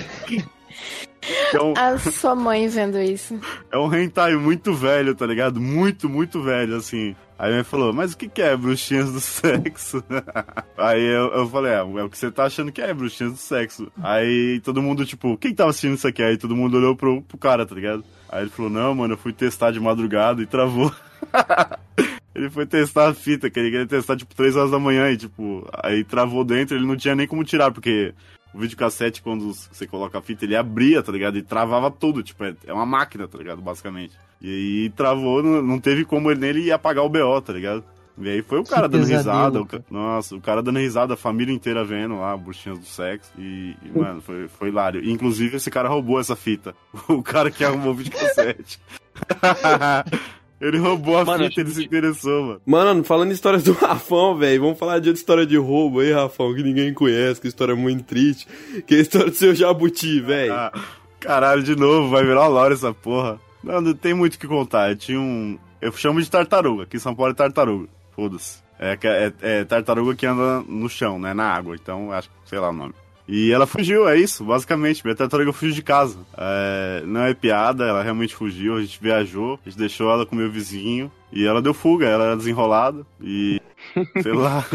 C: Então,
D: A sua mãe vendo isso.
C: é um hentai muito velho, tá ligado? Muito, muito velho, assim. Aí mãe falou, mas o que, que é bruxinhas do sexo? Aí eu, eu falei, é, é o que você tá achando que é bruxinhas do sexo. Aí todo mundo, tipo, quem tava assistindo isso aqui? Aí todo mundo olhou pro, pro cara, tá ligado? Aí ele falou, não, mano, eu fui testar de madrugada e travou. ele foi testar a fita, que ele queria testar, tipo, 3 horas da manhã e, tipo, aí travou dentro, ele não tinha nem como tirar, porque o videocassete, quando você coloca a fita, ele abria, tá ligado? E travava tudo, tipo, é, é uma máquina, tá ligado? Basicamente. E aí travou, não, teve como ele nele apagar o BO, tá ligado? E aí foi o
E: Que
C: cara dando
E: pesadelo,
C: risada, o
E: cara.
C: ca- nossa, o cara dando risada, a família inteira vendo lá, bruxinhas do sexo. E, e, mano, foi, foi hilário. E, inclusive, esse cara roubou essa fita. O cara que arrumou o videocassete. ele roubou a
B: Mano,
C: fita, ele se interessou, mano.
A: Mano, falando em histórias do Rafão, velho, vamos falar de outra história de roubo aí, Rafão, que ninguém conhece, que história muito triste. Que é a história do seu jabuti, velho.
C: Ah, caralho, de novo, vai virar uma lore essa porra. Não, não tem muito o que contar. Eu tinha um. Eu chamo de tartaruga. Aqui em São Paulo é tartaruga. Foda-se. É, é, é tartaruga que anda no chão, né? Na água. Então, acho que sei lá o nome. E ela fugiu, é isso, basicamente. Minha tartaruga fugiu de casa. É, não é piada, ela realmente fugiu. A gente viajou, a gente deixou ela com meu vizinho. E ela deu fuga, ela era desenrolada. E. Sei lá.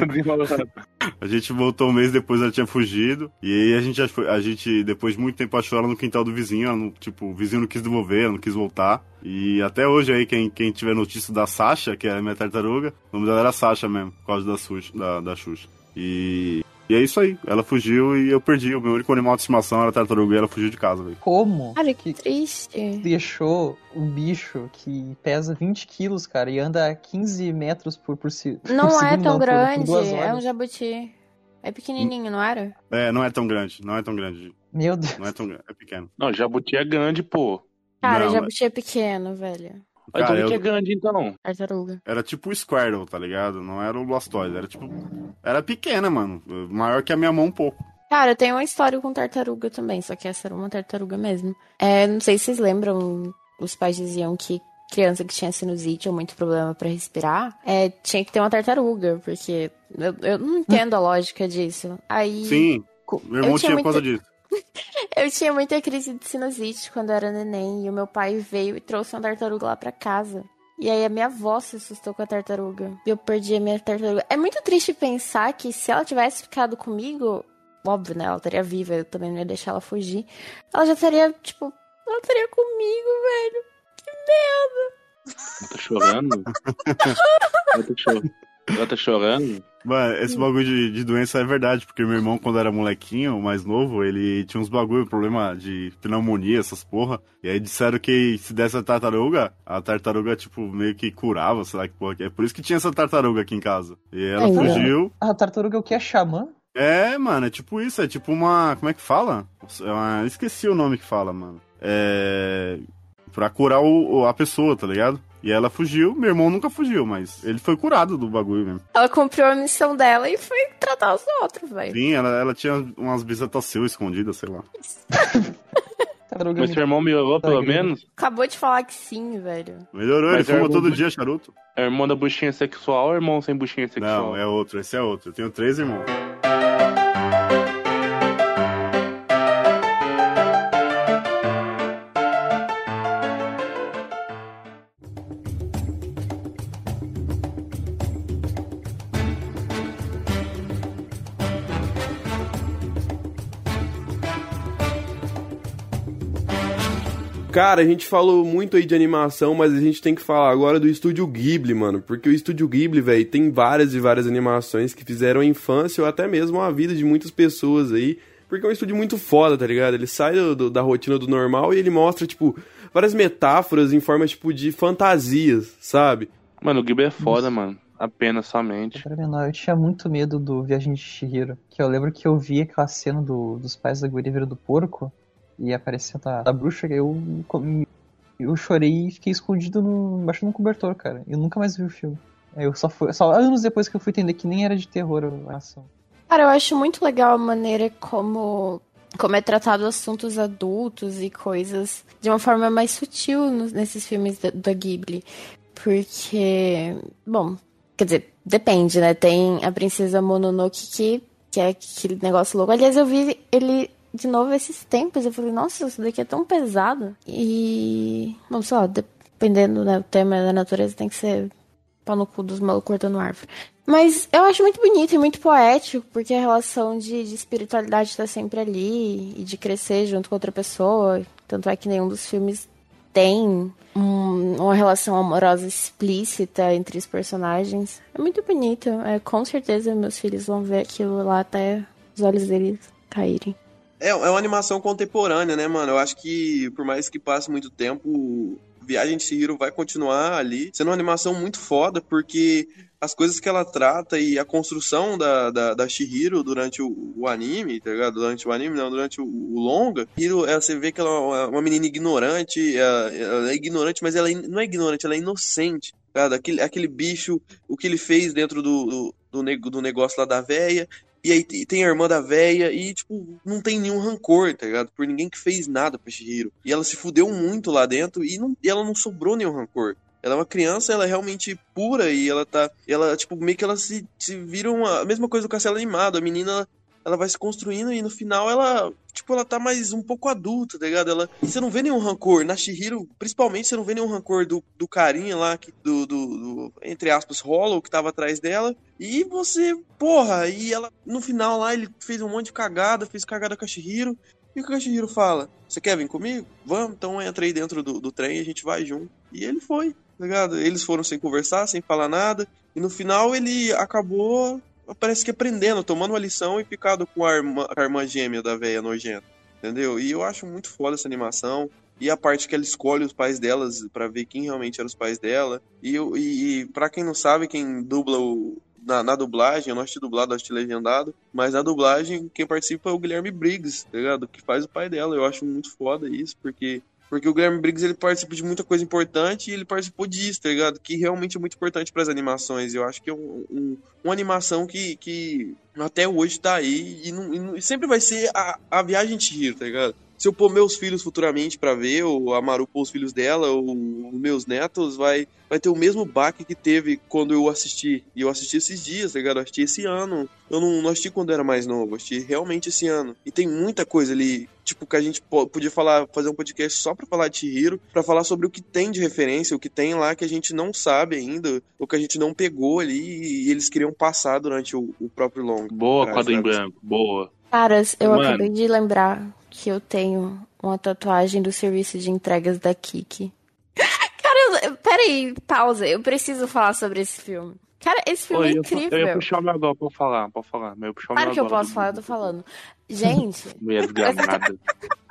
C: A gente voltou um mês depois, ela tinha fugido. E aí a gente, a gente, depois de muito tempo, achou ela no quintal do vizinho. Ela não- tipo, o vizinho não quis devolver, ela não quis voltar. E até hoje aí, quem, quem tiver notícia da Sasha, que é a minha tartaruga, o nome dela era Sasha mesmo, por causa da, Xuxa, da, da Xuxa. E, e é isso aí. Ela fugiu e eu perdi. O meu único animal de estimação era a tartaruga e ela fugiu de casa, velho.
E: Como
D: Cara, que triste.
E: deixou um bicho que pesa 20 quilos, cara, e anda a 15 metros por, por, se- por
D: Não é
E: segundo,
D: tão
E: não, por- por
D: grande, é um jabuti. É pequenininho, não era?
C: É, não é tão grande, não é tão grande.
E: Meu Deus.
C: Não é tão grande, é pequeno.
B: Não, jabuti é grande, pô.
D: Cara,
C: Não,
D: jabuti é pequeno, velho.
C: Cara,
B: então o que é grande, então?
D: Tartaruga.
C: Era tipo o Squirtle, tá ligado? Não era o Blastoise, era tipo. Era pequena, mano. Maior que a minha mão um pouco.
D: Cara, eu tenho uma história com tartaruga também, só que essa era uma tartaruga mesmo. É, não sei se vocês lembram, os pais diziam que criança que tinha sinusite ou muito problema pra respirar, é, tinha que ter uma tartaruga, porque eu, eu não entendo a lógica disso. Aí
C: Sim, meu irmão tinha por causa disso.
D: Eu tinha muita crise de sinusite quando eu era neném, e o meu pai veio e trouxe uma tartaruga lá pra casa. E aí a minha avó se assustou com a tartaruga. E eu perdi a minha tartaruga. É muito triste pensar que se ela tivesse ficado comigo, óbvio, né? Ela estaria viva, eu também não ia deixar ela fugir. Ela já estaria, tipo, ela estaria comigo, velho. Que merda.
B: Ela tá chorando? ela, tá cho- ela tá chorando?
C: Mano, esse bagulho de, de doença é verdade, porque meu irmão, quando era molequinho, mais novo, ele tinha uns bagulho, problema de pneumonia, essas porra. E aí disseram que se desse a tartaruga, a tartaruga, tipo, meio que curava, sei lá que porra que é. Por isso que tinha essa tartaruga aqui em casa. E ela
D: Ai,
C: fugiu.
E: A tartaruga o que é xamã?
C: É, mano, é tipo isso, é tipo uma. Como é que fala? É uma- esqueci o nome que fala, mano. É. Pra curar o- a pessoa, tá ligado? E ela fugiu, meu irmão nunca fugiu, mas ele foi curado do bagulho mesmo.
D: Ela cumpriu a missão dela e foi tratar os outros, velho.
C: Sim, ela, ela tinha umas bisetas seu escondidas, sei lá.
E: Tartaruga
B: Mas seu irmão melhorou, pelo
E: Tartaruga.
B: menos?
D: Acabou de falar que sim, velho.
C: Melhorou,
B: Mas
C: ele fuma
B: é
C: todo
B: algum-
C: dia, charuto.
B: É irmão da buchinha sexual ou irmão sem buchinha sexual?
C: Não, é outro, esse é outro. Eu tenho três irmãos.
A: Cara, a gente falou muito aí de animação, mas a gente tem que falar agora do Estúdio Ghibli, mano. Porque o Estúdio Ghibli, velho, tem várias e várias animações que fizeram a infância ou até mesmo a vida de muitas pessoas aí. Porque é um estúdio muito foda, tá ligado? Ele sai do- do- da rotina do normal e ele mostra, tipo, várias metáforas em forma, tipo, de fantasias, sabe?
B: Mano, o Ghibli é foda, mano. Apenas, somente.
E: Era menor, eu tinha muito medo do Viagem de Chihiro. Que eu lembro que eu vi aquela cena do- dos pais da guria do porco e aparecendo a, a bruxa, eu, eu chorei e fiquei escondido no, embaixo de um cobertor, cara. Eu nunca mais vi o filme. Aí Eu só, fui, só anos depois que eu fui entender que nem era de terror a ação.
D: Cara, eu acho muito legal a maneira como, como é tratado assuntos adultos e coisas de uma forma mais sutil nos- nesses filmes da, da Ghibli. Porque, bom, quer dizer, depende, né? Tem a Princesa Mononoke que, que é aquele negócio louco. Aliás, eu vi ele de novo esses tempos. Eu falei, nossa, isso daqui é tão pesado. E, bom, sei lá, dependendo, né? O tema da natureza tem que ser pau no cu dos malucos cortando árvore. Mas eu acho muito bonito e muito poético, porque a relação de, de espiritualidade tá sempre ali e de crescer junto com outra pessoa. Tanto é que nenhum dos filmes tem um- uma relação amorosa explícita entre os personagens. É muito bonito. É, com certeza meus filhos vão ver aquilo lá até os olhos deles caírem.
H: É, é uma animação contemporânea, né, mano? Eu acho que, por mais que passe muito tempo, Viagem de Chihiro vai continuar ali, sendo uma animação muito foda, porque as coisas que ela trata e a construção da, da, da Chihiro durante o, o anime, tá ligado? Durante o anime, não, durante o, o longa, Chihiro, ela, você vê que ela é uma, menina ignorante, ela, ela é ignorante, mas ela é não é ignorante, ela é inocente. tá? Aquele, aquele bicho, o que ele fez dentro do, do, do, do negócio lá da véia, e aí tem a irmã da véia e, tipo, não tem nenhum rancor, tá ligado? Por ninguém que fez nada pra Shihiro. E ela se fudeu muito lá dentro e, não, e ela não sobrou nenhum rancor. Ela é uma criança, ela é realmente pura e ela tá. Ela, tipo, meio que ela se, se vira uma. A mesma coisa do castelo animado. A menina, ela vai se construindo e no final ela. Tipo, ela tá mais um pouco adulta, tá ligado? Ela, você não vê nenhum rancor. Na Shihiro, principalmente, você não vê nenhum rancor do, do carinha lá, que, do, do, do, entre aspas, Hollow, que tava atrás dela. E você, porra, e ela, no final lá, ele fez um monte de cagada, fez cagada com a Shihiro. E o que a Shihiro fala? Você quer vir comigo? Vamos, então entra aí dentro do, do trem e a gente vai junto. E ele foi, tá ligado? Eles foram sem conversar, sem falar nada. E no final ele acabou, parece que aprendendo, tomando uma lição e ficado com a irmã, a irmã gêmea da véia nojenta. Entendeu? E eu acho muito foda essa animação. E a parte que ela escolhe os pais delas pra ver quem realmente eram os pais dela. E, e, e para quem não sabe, quem dubla o. Na, na dublagem, eu não assisti dublado, eu assisti legendado. Mas na dublagem, quem participa é o Guilherme Briggs, tá ligado? Que faz o pai dela. Eu acho muito foda isso, porque. Porque o Guilherme Briggs ele participa de muita coisa importante e ele participou disso, tá ligado? Que realmente é muito importante para as animações. Eu acho que é um, um- uma animação que, que até hoje tá aí e, não- e não- e sempre vai ser a, a viagem de Chihiro, tá ligado? Se eu pôr meus filhos futuramente pra ver, ou a Maru pôr os filhos dela, ou os meus netos, vai, vai ter o mesmo baque que teve quando eu assisti. E eu assisti esses dias, tá ligado? Eu assisti esse ano. Eu não, não assisti quando eu era mais novo, eu assisti realmente esse ano. E tem muita coisa ali, tipo, que a gente po- podia falar, fazer um podcast só pra falar de Chihiro, pra falar sobre o que tem de referência, o que tem lá que a gente não sabe ainda, o que a gente não pegou ali e eles queriam passar durante o, o próprio longo.
B: Boa, quadro em branco. Boa.
D: Caras, eu
B: Mano.
D: acabei de lembrar que eu tenho uma tatuagem do serviço de entregas da Kiki. Cara, eu- peraí, pausa. Eu preciso falar sobre esse filme. Cara, esse filme
B: Oi,
D: é
B: eu, eu
D: incrível.
B: ia puxar o meu agora pra falar, pra falar. Eu puxar o
D: Claro
B: meu
D: que eu posso falar, eu tô falando. Gente,
B: Mulher desgramada.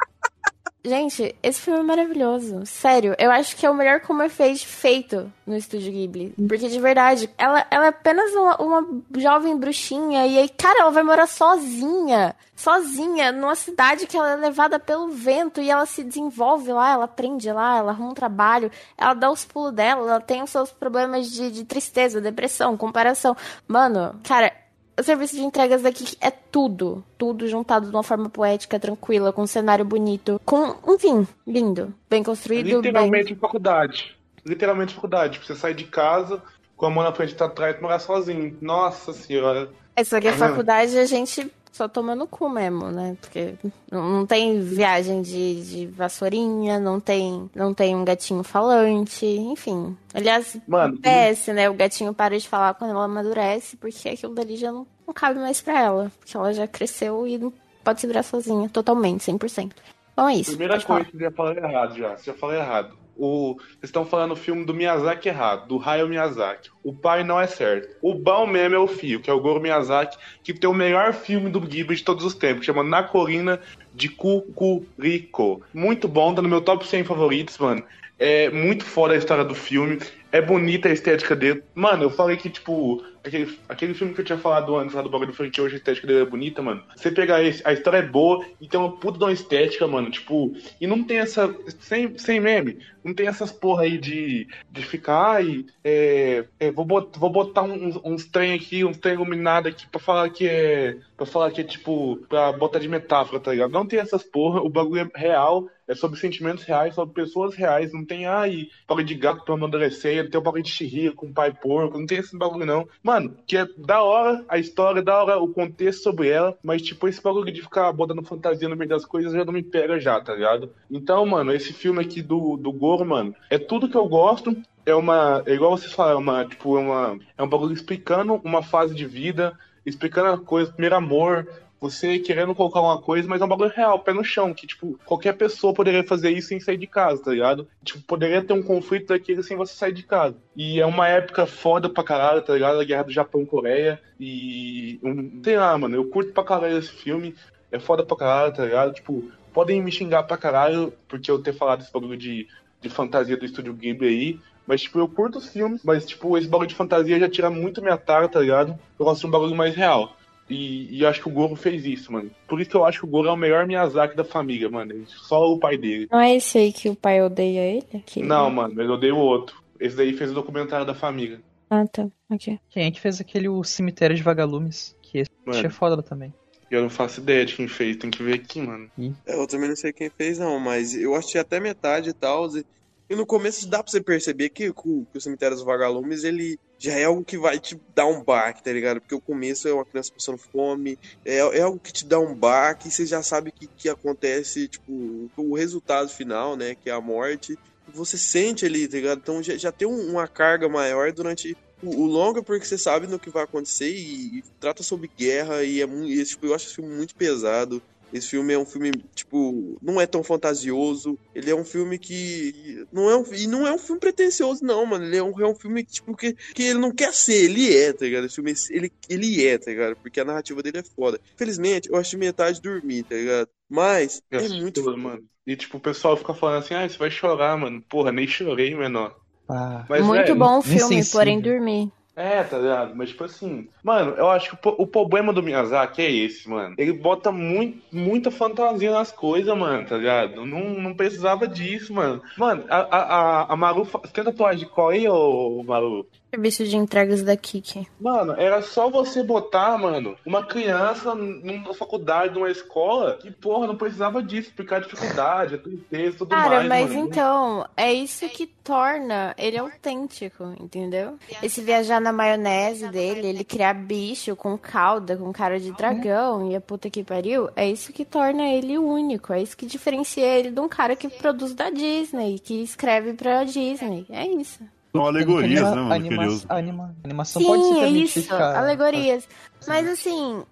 D: gente, esse filme é maravilhoso. Sério, eu acho que é o melhor como efeito feito no estúdio Ghibli. Porque de verdade, ela, ela é apenas uma, uma jovem bruxinha. E aí, cara, ela vai morar sozinha. Sozinha, numa cidade que ela é levada pelo vento. E ela se desenvolve lá, ela aprende lá, ela arruma um trabalho. Ela dá os pulos dela, ela tem os seus problemas de, de tristeza, depressão, comparação. Mano, cara, o serviço de entregas daqui é tudo. Tudo juntado de uma forma poética, tranquila, com um cenário bonito. Com, enfim, lindo. Bem construído, bem...
B: Literalmente faculdade. Literalmente faculdade. Você sai de casa com a mão na frente tá atrás e morar sozinho. Nossa senhora.
D: Essa aqui é
B: Tá
D: faculdade a gente só toma no cu mesmo, né? Porque não, tem viagem de, de vassourinha, não tem, não tem um gatinho falante, enfim. Aliás,
B: Mano,
D: PS, né? O gatinho para de falar quando ela amadurece, porque aquilo dali já não, não cabe mais pra ela. Porque ela já cresceu e não pode se virar sozinha, totalmente, 100%. Bom, é isso.
B: Primeira
D: pode falar.
B: coisa, você já falou errado já. Você já falou errado. O, vocês estão falando o filme do Miyazaki errado, do Hayao Miyazaki. O pai não é certo. O bom mesmo é o filho, que é o Goro Miyazaki, que tem o melhor filme do Ghibli de todos os tempos, que chama Na Colina de Cucurico. Muito bom, tá no meu top 100 favoritos, mano. É muito foda a história do filme. É bonita a estética dele. Mano, eu falei que, tipo, aquele, aquele filme que eu tinha falado antes lá do bagulho do Frank, que hoje a estética dele é bonita, mano. Você pegar esse, a história é boa e tem uma puta de uma estética, mano. Tipo, e não tem essa. Sem, sem meme, não tem essas porra aí de, de ficar, ai, é, é, vou, bot, vou botar uns, uns trem aqui, uns trem iluminado aqui pra falar que é. Pra falar que é tipo. pra botar de metáfora, tá ligado? Não tem essas porra, o bagulho é real, é sobre sentimentos reais, sobre pessoas reais, não tem, ai, bagulho de gato pra amadurecer, não tem o bagulho de xirria com pai porco, não tem esse bagulho não. Mano, que é da hora a história, da hora o contexto sobre ela, mas tipo, esse bagulho de ficar botando fantasia no meio das coisas já não me pega já, tá ligado? Então, mano, esse filme aqui do, do Mano, é tudo que eu gosto, é uma. É igual vocês falaram, é uma, tipo, é uma. É um bagulho explicando uma fase de vida, explicando a coisa, primeiro amor, você querendo colocar uma coisa, mas é um bagulho real, pé no chão, que, tipo, qualquer pessoa poderia fazer isso sem sair de casa, tá ligado? Tipo, poderia ter um conflito daquele sem você sair de casa. E é uma época foda pra caralho, tá ligado? A guerra do Japão-Coreia. E. Um, sei lá, mano, eu curto pra caralho esse filme. É foda pra caralho, tá ligado? Tipo, podem me xingar pra caralho porque eu ter falado esse bagulho de, de fantasia do estúdio Ghibli aí. Mas, tipo, eu curto os filmes, mas, tipo, esse bagulho de fantasia já tira muito minha tara, tá ligado? Eu gosto de um bagulho mais real. E, e acho que o Goro fez isso, mano. Por isso que eu acho que o Goro é o melhor Miyazaki da família, mano. Só o pai dele.
D: Não é esse aí que o pai odeia ele? Que...
B: Não, mano, ele odeia o outro. Esse daí fez o documentário da família.
D: Ah, tá. Ok.
E: Quem é que fez aquele o Cemitério de Vagalumes? Que esse
B: Mano.
E: é foda também.
B: Eu não faço ideia de quem fez, tem que ver aqui, mano.
H: É, Eu também não sei quem fez, não, mas eu achei até metade e tal. E, e no começo dá pra você perceber que, o- que o Cemitério dos Vagalumes, ele já é algo que vai te dar um baque, tá ligado? Porque o começo é uma criança passando fome, é, é algo que te dá um baque, e você já sabe que, que acontece, tipo, o resultado final, né? Que é a morte. Você sente ali, tá ligado? Então já, já tem um- uma carga maior durante o, o longa, porque você sabe no que vai acontecer e, e trata sobre guerra, e é muito. e, tipo, eu acho esse filme muito pesado. Esse filme é um filme, tipo, não é tão fantasioso. Ele é um filme que. Não é um, e não é um filme pretencioso, não, mano. Ele é um, é um filme que, tipo, que, que ele não quer ser, ele é, tá ligado? Esse filme, ele, ele é, tá ligado? Porque a narrativa dele é foda. Infelizmente, eu acho metade dormir, tá ligado? Mas
B: Eu
H: é muito.
B: tudo, mano. E tipo, o pessoal fica falando assim, ah, você vai chorar, mano. Porra, nem chorei, menor.
E: Ah,
B: Mas,
D: Muito
B: velho,
D: bom o filme,
E: sensível.
D: porém dormir.
B: É, tá ligado? Mas, tipo assim, mano, eu acho que o, o problema do Miyazaki é esse, mano. Ele bota muito, muita fantasia nas coisas, mano, tá ligado? Não, não precisava disso, mano. Mano, a, a, a, a Maru. tem tatuagem de qual aí, ô Maru?
D: Serviço de entregas da Kiki.
B: Mano, era só você botar, mano, uma criança numa faculdade, numa escola, que, porra, não precisava disso, explicar a dificuldade, a tristeza tudo
D: Cara,
B: mais,
D: mas
B: mano.
D: então, é isso que torna ele autêntico, entendeu? Esse viajar na maionese dele, ele criar bicho com cauda, com cara de dragão e a puta que pariu, é isso que torna ele único. É isso que diferencia ele de um cara que produz da Disney, que escreve pra Disney. É isso.
C: São alegorias,
E: Anima-
C: né, mano?
E: anima- anima- animação pode se
D: Sim, é
E: permitir
D: isso.
E: ficar-
D: Alegorias. Mas assim,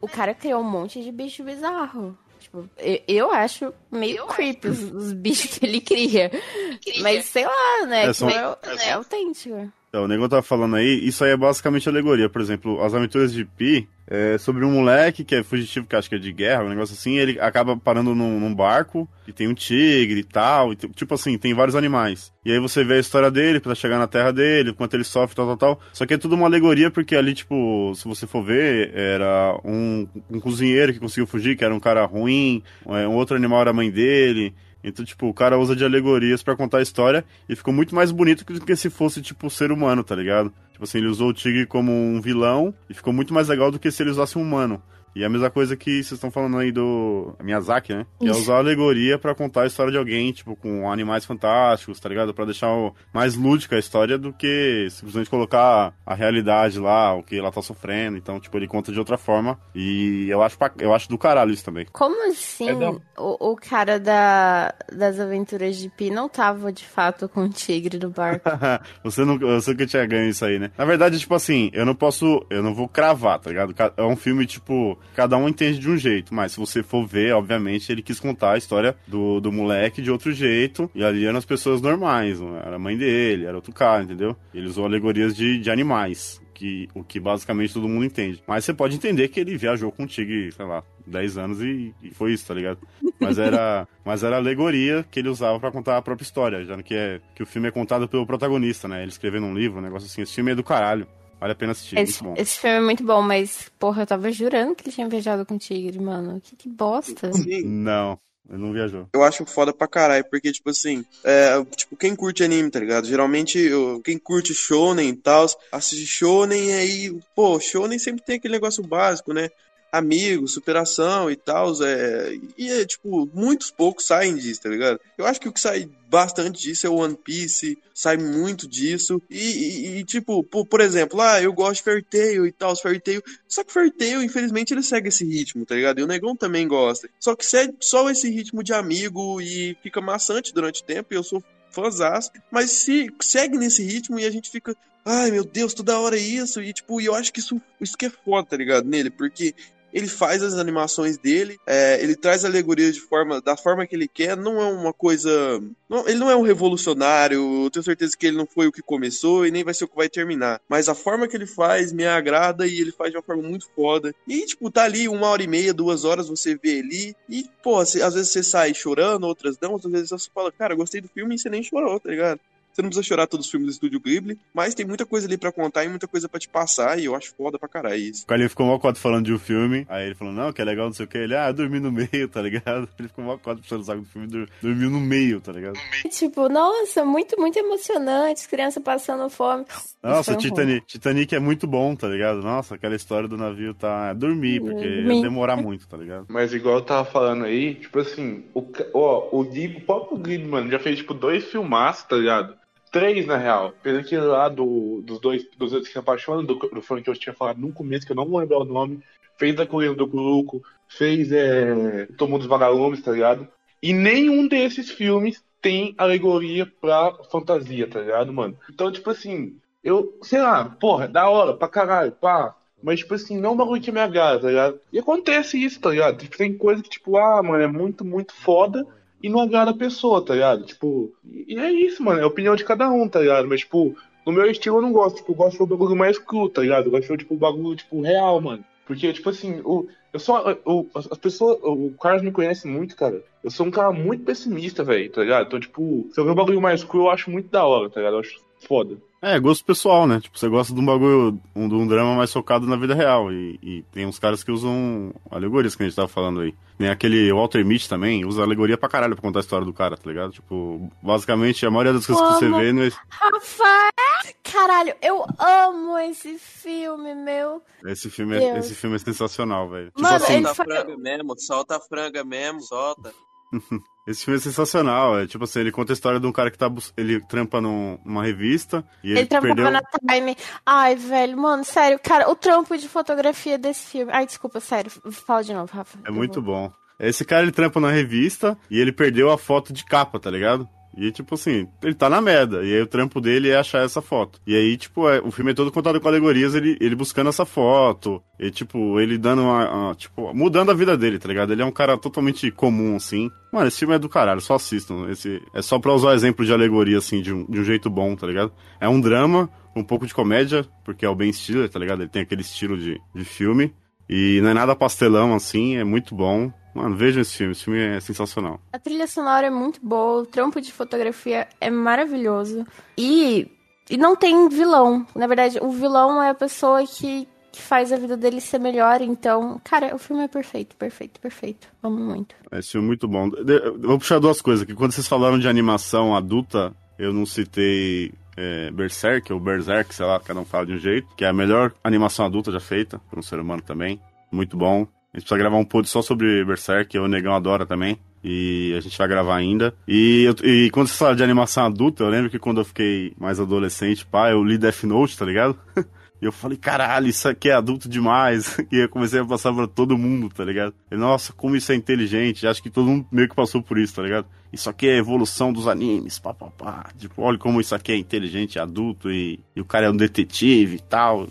D: o, cara criou um monte de bicho bizarro. Tipo, eu, eu acho meio creepy os, os bichos que ele cria. Mas sei lá, né?
C: É,
D: que
C: são-
D: é, é autêntico.
C: Então, o nego tá falando aí, isso aí é basicamente alegoria. Por exemplo, as aventuras de Pi é sobre um moleque que é fugitivo, que acho que é de guerra, um negócio assim, ele acaba parando num, num barco e tem um tigre e tal, e tipo assim, tem vários animais. E aí você vê a história dele pra chegar na terra dele, quanto ele sofre, tal, tal, tal. Só que é tudo uma alegoria, porque ali, tipo, se você for ver, era um, um cozinheiro que conseguiu fugir, que era um cara ruim, é, um outro animal era a mãe dele. Então, tipo, o cara usa de alegorias pra contar a história e ficou muito mais bonito do que se fosse, tipo, ser humano, tá ligado? Tipo assim, ele usou o tigre como um vilão e ficou muito mais legal do que se ele usasse um humano. E é a mesma coisa que vocês estão falando aí do Miyazaki, né? Que é usar alegoria pra contar a história de alguém, tipo, com animais fantásticos, tá ligado? Pra deixar mais lúdica a história do que simplesmente colocar a realidade lá, o que ela tá sofrendo. Então, tipo, ele conta de outra forma. E eu acho, pra- eu acho do caralho isso também.
D: Como assim
B: É
D: o, o cara da, das aventuras de Pi não tava de fato com o tigre no barco?
C: você não, você que tinha ganho isso aí, né? Na verdade, tipo assim, eu não posso, eu não vou cravar, tá ligado? É um filme, tipo, cada um entende de um jeito, mas se você for ver, obviamente, ele quis contar a história do, do moleque de outro jeito, e ali eram as pessoas normais, era a mãe dele, era outro cara, entendeu? Ele usou alegorias de, de animais. Que, o que basicamente todo mundo entende. Mas você pode entender que ele viajou com o Tigre, sei lá, 10 anos e, e foi isso, tá ligado? Mas era, mas era alegoria que ele usava pra contar a própria história, já que, é, que o filme é contado pelo protagonista, né? Ele escrevendo um livro, um negócio assim. Esse filme é do caralho. Vale a pena assistir,
D: Esse,
C: muito bom.
D: esse filme é muito bom, mas, porra, eu tava jurando que ele tinha viajado com o tigre, mano. Que, que bosta.
H: Sim.
C: Não, ele não viajou.
H: Eu acho foda pra caralho, porque, tipo assim, é, tipo, quem curte anime, tá ligado? Geralmente, eu- quem curte shonen e tal, assiste shonen e aí, pô, shonen sempre tem aquele negócio básico, né? Amigos, superação e tal, é, e é, tipo, muitos poucos saem disso, tá ligado? Eu acho que o que sai bastante disso é o One Piece, sai muito disso, e, e- e, tipo, por, por exemplo, ah, eu gosto de Fairy Tail e tal, Fairy Tail, só que Fairy Tail, infelizmente, ele segue esse ritmo, tá ligado? E o Negão também gosta. Só que segue só esse ritmo de amigo e fica maçante durante o tempo, e eu sou fãzaço. Mas se segue nesse ritmo e a gente fica, ai meu Deus, toda hora é isso. E tipo, eu acho que isso, isso que é foda, tá ligado? Nele, porque ele faz as animações dele, é, ele traz alegorias de forma, da forma que ele quer, não é uma coisa. não- ele não é um revolucionário, eu tenho certeza que ele não foi o que começou e nem vai ser o que vai terminar. Mas a forma que ele faz me agrada e ele faz de uma forma muito foda. E, tipo, tá ali uma hora e meia, duas horas, você vê ali. E, pô, às vezes você sai chorando, outras não, outras vezes você fala, cara, gostei do filme e você nem chorou, tá ligado? Você não precisa chorar todos os filmes do Estúdio Ghibli, mas tem muita coisa ali pra contar e muita coisa pra te passar, e eu acho foda pra caralho isso.
C: O Carlinho ficou mal quadro falando de um filme, aí ele falou, não, que é legal, não sei o que. Ele, ah, eu dormi no meio, tá ligado? Ele ficou mal quadro puxando o saco do filme, dur- dormiu no meio, tá ligado?
D: Tipo, nossa, muito, muito emocionante, as crianças passando fome.
C: Nossa,
D: um
C: Titanic, Titanic é muito bom, tá ligado? Nossa, aquela história do navio tá. É dormir, porque
D: Dormir.
C: ia demorar muito, tá ligado?
B: Mas igual eu tava falando aí, tipo assim, o, ó, o, Ghibli, o próprio Ghibli, mano, já fez tipo dois filmaços, tá ligado? Três, na real. Fez aquele lá do, dos dois dos dois que se apaixonam, do, do filme que eu tinha falado no começo, que eu não vou lembrar o nome. Fez a Colina do Curuco, fez é, Tomou dos Vagalumes, tá ligado? E nenhum desses filmes tem alegoria pra fantasia, tá ligado, mano? Então, tipo assim, eu, sei lá, porra, da hora, pra caralho, pá. Mas, tipo assim, não é um bagulho que me agrada, tá ligado? E acontece isso, tá ligado? Tipo, tem coisa que, tipo, ah, mano, é muito, muito foda e não agrada a pessoa, tá ligado? Tipo, e é isso, mano, é a opinião de cada um, tá ligado? Mas, tipo, no meu estilo eu não gosto, tipo, eu gosto do bagulho mais cru, tá ligado? Eu gosto tipo, bagulho, tipo, real, mano. Porque, tipo assim, o, eu sou. O, as pessoas. O Carlos me conhece muito, cara. Eu sou um cara muito pessimista, velho, tá ligado? Então, tipo, se eu ver um bagulho mais cru, eu acho muito da hora, tá ligado? Eu acho foda.
C: É, gosto pessoal, né? Tipo, você gosta de um bagulho, um, de um drama mais focado na vida real. E, e tem uns caras que usam alegorias que a gente tava falando aí. Tem aquele Walter Mitty também, usa alegoria pra caralho pra contar a história do cara, tá ligado? Tipo, basicamente a maioria das coisas que você vê não é.
D: Rafael! Caralho, eu amo esse filme, meu.
C: Esse filme é, esse filme é sensacional, velho. Tipo
D: Mano,
C: assim,
D: ele
H: Solta a
D: faz-
H: franga mesmo, solta a franga mesmo, solta.
C: esse filme é sensacional. É tipo assim, ele conta a história de um cara que tá ele trampa num- numa revista e ele,
D: Ele trampava
C: perdeu.
D: na Time. Ai, velho, mano, sério, cara, o trampo de fotografia desse filme. Ai, desculpa, sério, fala de novo, Rafa.
C: É muito
D: vou-
C: bom. Esse cara ele trampa na revista e ele perdeu a foto de capa, tá ligado? E tipo assim, ele tá na merda. E aí o trampo dele é achar essa foto. E aí, tipo, é- o filme é todo contado com alegorias, ele, ele buscando essa foto. E tipo, ele dando uma, uma- Tipo, mudando a vida dele, tá ligado? Ele é um cara totalmente comum, assim. Mano, esse filme é do caralho, só assistam. Esse, é só pra usar exemplo de alegoria, assim, de um, de um jeito bom, tá ligado? É um drama, um pouco de comédia, porque é o Ben Stiller, tá ligado? Ele tem aquele estilo de, de filme. E não é nada pastelão, assim, é muito bom. Mano, vejam esse filme, esse filme é sensacional.
D: A trilha sonora é muito boa, o trampo de fotografia é maravilhoso. E, e não tem vilão. Na verdade, o vilão é a pessoa que, que faz a vida dele ser melhor. Então, cara, o filme é perfeito, perfeito, perfeito. Amo muito.
C: Esse filme é muito bom. Eu Vou puxar duas coisas aqui. Quando vocês falaram de animação adulta, eu não citei é, Berserk ou Berserk, sei lá, cada um fala de um jeito, que é a melhor animação adulta já feita por um ser humano também. Muito bom. A gente precisa gravar um pod só sobre Berserk, o Negão adora também. E a gente vai gravar ainda. E, eu- e quando você fala de animação adulta, eu lembro que quando eu fiquei mais adolescente, pá, eu li Death Note, tá ligado? E eu falei, caralho, isso aqui é adulto demais. E eu comecei a passar pra todo mundo, tá ligado? E, Nossa, como isso é inteligente. Acho que todo mundo meio que passou por isso, tá ligado? Isso aqui é evolução dos animes, pá, pá, pá. Tipo, olha como isso aqui é inteligente, adulto, e, e o cara é um detetive e tal.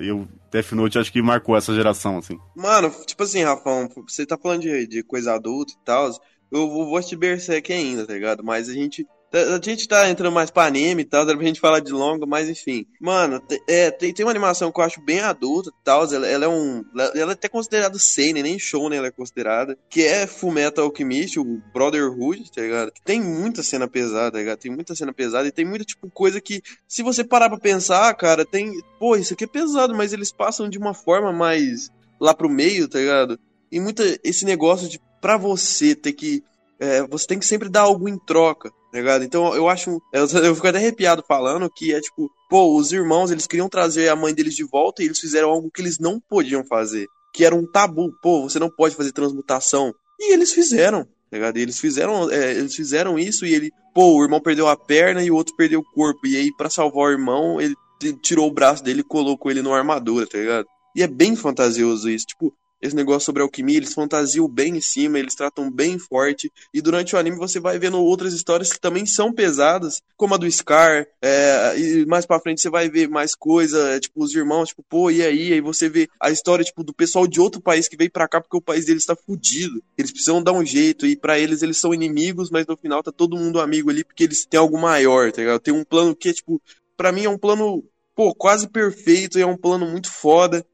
C: E eu Death Note acho que marcou essa geração, assim.
H: Mano, tipo assim, Rafão, você tá falando de, de coisa adulta e tal. Eu vou, assistir Berserk ainda, tá ligado? Mas a gente A gente tá entrando mais pra anime e tal, dá pra gente falar de longa, mas enfim. Mano, é, tem, tem uma animação que eu acho bem adulta e tal, ela, ela é um... Ela é até considerada seinen, nem show, né? Ela é considerada. Que é Fullmetal Alchemist, o Brotherhood, tá ligado? Tem muita cena pesada, tá ligado? Tem muita cena pesada e tem muita, tipo, coisa que... Se você parar pra pensar, cara, tem... Pô, isso aqui é pesado, mas eles passam de uma forma mais... Lá pro meio, tá ligado? E muita... Esse negócio de... Pra você ter que... é, você tem que sempre dar algo em troca, tá ligado? Então eu acho. Eu, eu fico até arrepiado falando que é tipo, pô, os irmãos eles queriam trazer a mãe deles de volta e eles fizeram algo que eles não podiam fazer. Que era um tabu. Pô, você não pode fazer transmutação. E eles fizeram, tá ligado? Eles fizeram, é, eles fizeram isso e ele. Pô, o irmão perdeu a perna e o outro perdeu o corpo. E aí, pra salvar o irmão, ele tirou o braço dele e colocou ele numa armadura, tá ligado? E é bem fantasioso isso. Tipo, esse negócio sobre alquimia, eles fantasiam bem em cima, eles tratam bem forte. E durante o anime você vai vendo outras histórias que também são pesadas, como a do Scar. é, e mais pra frente você vai ver mais coisa, é, tipo, os irmãos, tipo, pô, e aí? Aí você vê a história, tipo, do pessoal de outro país que veio pra cá porque o país deles tá fudido. Eles precisam dar um jeito, e pra eles eles são inimigos, mas no final tá todo mundo amigo ali porque eles têm algo maior, tá ligado? Tem um plano que é, tipo, pra mim é um plano, pô, quase perfeito, e é um plano muito foda.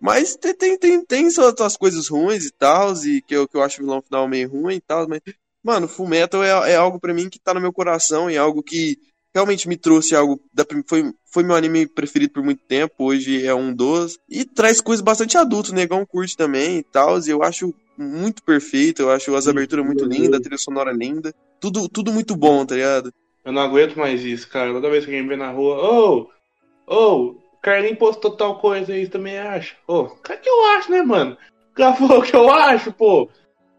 H: Mas tem, tem, tem, tem suas suas coisas ruins e tal, e que eu, que eu acho o vilão final meio ruim e tal, mas, mano, Fullmetal é, é algo pra mim que tá no meu coração e é algo que realmente me trouxe algo, da, foi, foi meu anime preferido por muito tempo, hoje é um dos, e traz coisas bastante adultas, o negão curte também e tal, e eu acho muito perfeito, eu acho as aberturas muito lindas, a trilha sonora linda, tudo, tudo muito bom, tá ligado?
B: Eu não aguento mais isso, cara. Toda vez que alguém vê na rua, ô, ô, o Carlinhos postou tal coisa aí, também acha? Ô, cara, que eu acho, né, mano? Falou o que eu acho, pô. O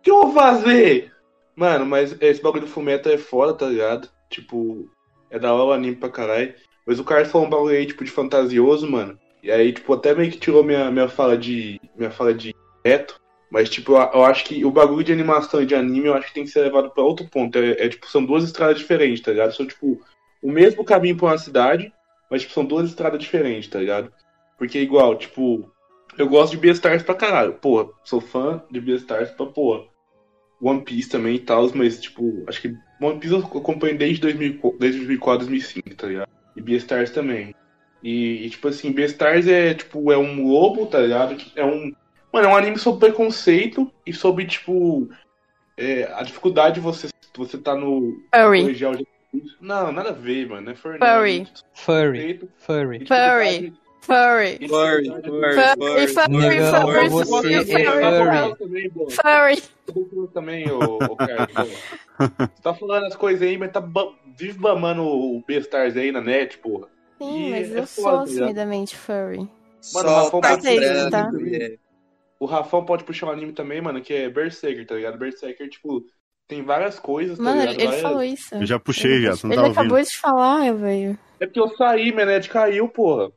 B: que eu vou fazer? Mano, mas esse bagulho do Fumeto é foda, tá ligado? Tipo, é da hora o anime pra caralho. Mas o cara falou um bagulho aí, tipo, de fantasioso, mano. E aí, tipo, até meio que tirou minha, minha fala de. Minha fala de reto. Mas, tipo, eu, eu acho que o bagulho de animação e de anime, eu acho que tem que ser levado pra outro ponto. É, é, tipo, são duas estradas diferentes, tá ligado? São, tipo, o mesmo caminho pra uma cidade, mas, tipo, são duas estradas diferentes, tá ligado? Porque, igual, tipo, eu gosto de Beastars pra caralho. Porra, sou fã de Beastars pra, porra. One Piece também e tal, mas, tipo, acho que One Piece eu acompanho desde, 2000, desde 2004, 2005, tá ligado? E Beastars também. E, e, tipo assim, Beastars é, tipo, é um lobo, tá ligado? É um. Mano, é um anime sobre preconceito e sobre, tipo. é, a dificuldade de você, você tá no.
D: Furry.
B: Não, nada a ver, mano. É furry.
D: Furry.
E: Furry. Furry.
D: Furry.
H: Furry, furry,
D: Furry, furry, furry,
E: você
D: furry,
E: é
D: furry.
E: furry.
B: também, ô. Você tá falando as coisas aí, mas tá vive mamando o Beastars aí na net, porra.
D: Sim, mas
B: é
D: eu sou
B: tá
D: assumidamente furry.
B: Mano,
H: Solta
B: Rafão
H: a
B: pode
D: tá?
B: O Rafão pode puxar um anime também, mano, que é Berserker, tá ligado? Berserker, tipo, tem várias coisas, tá
D: Mano,
B: ligado?
D: ele, ele
B: Várias-
D: falou isso.
C: Eu já puxei já, você não
D: Ele
C: tá
D: acabou
C: ouvindo.
D: de falar, velho.
B: É porque eu saí, minha net caiu, porra.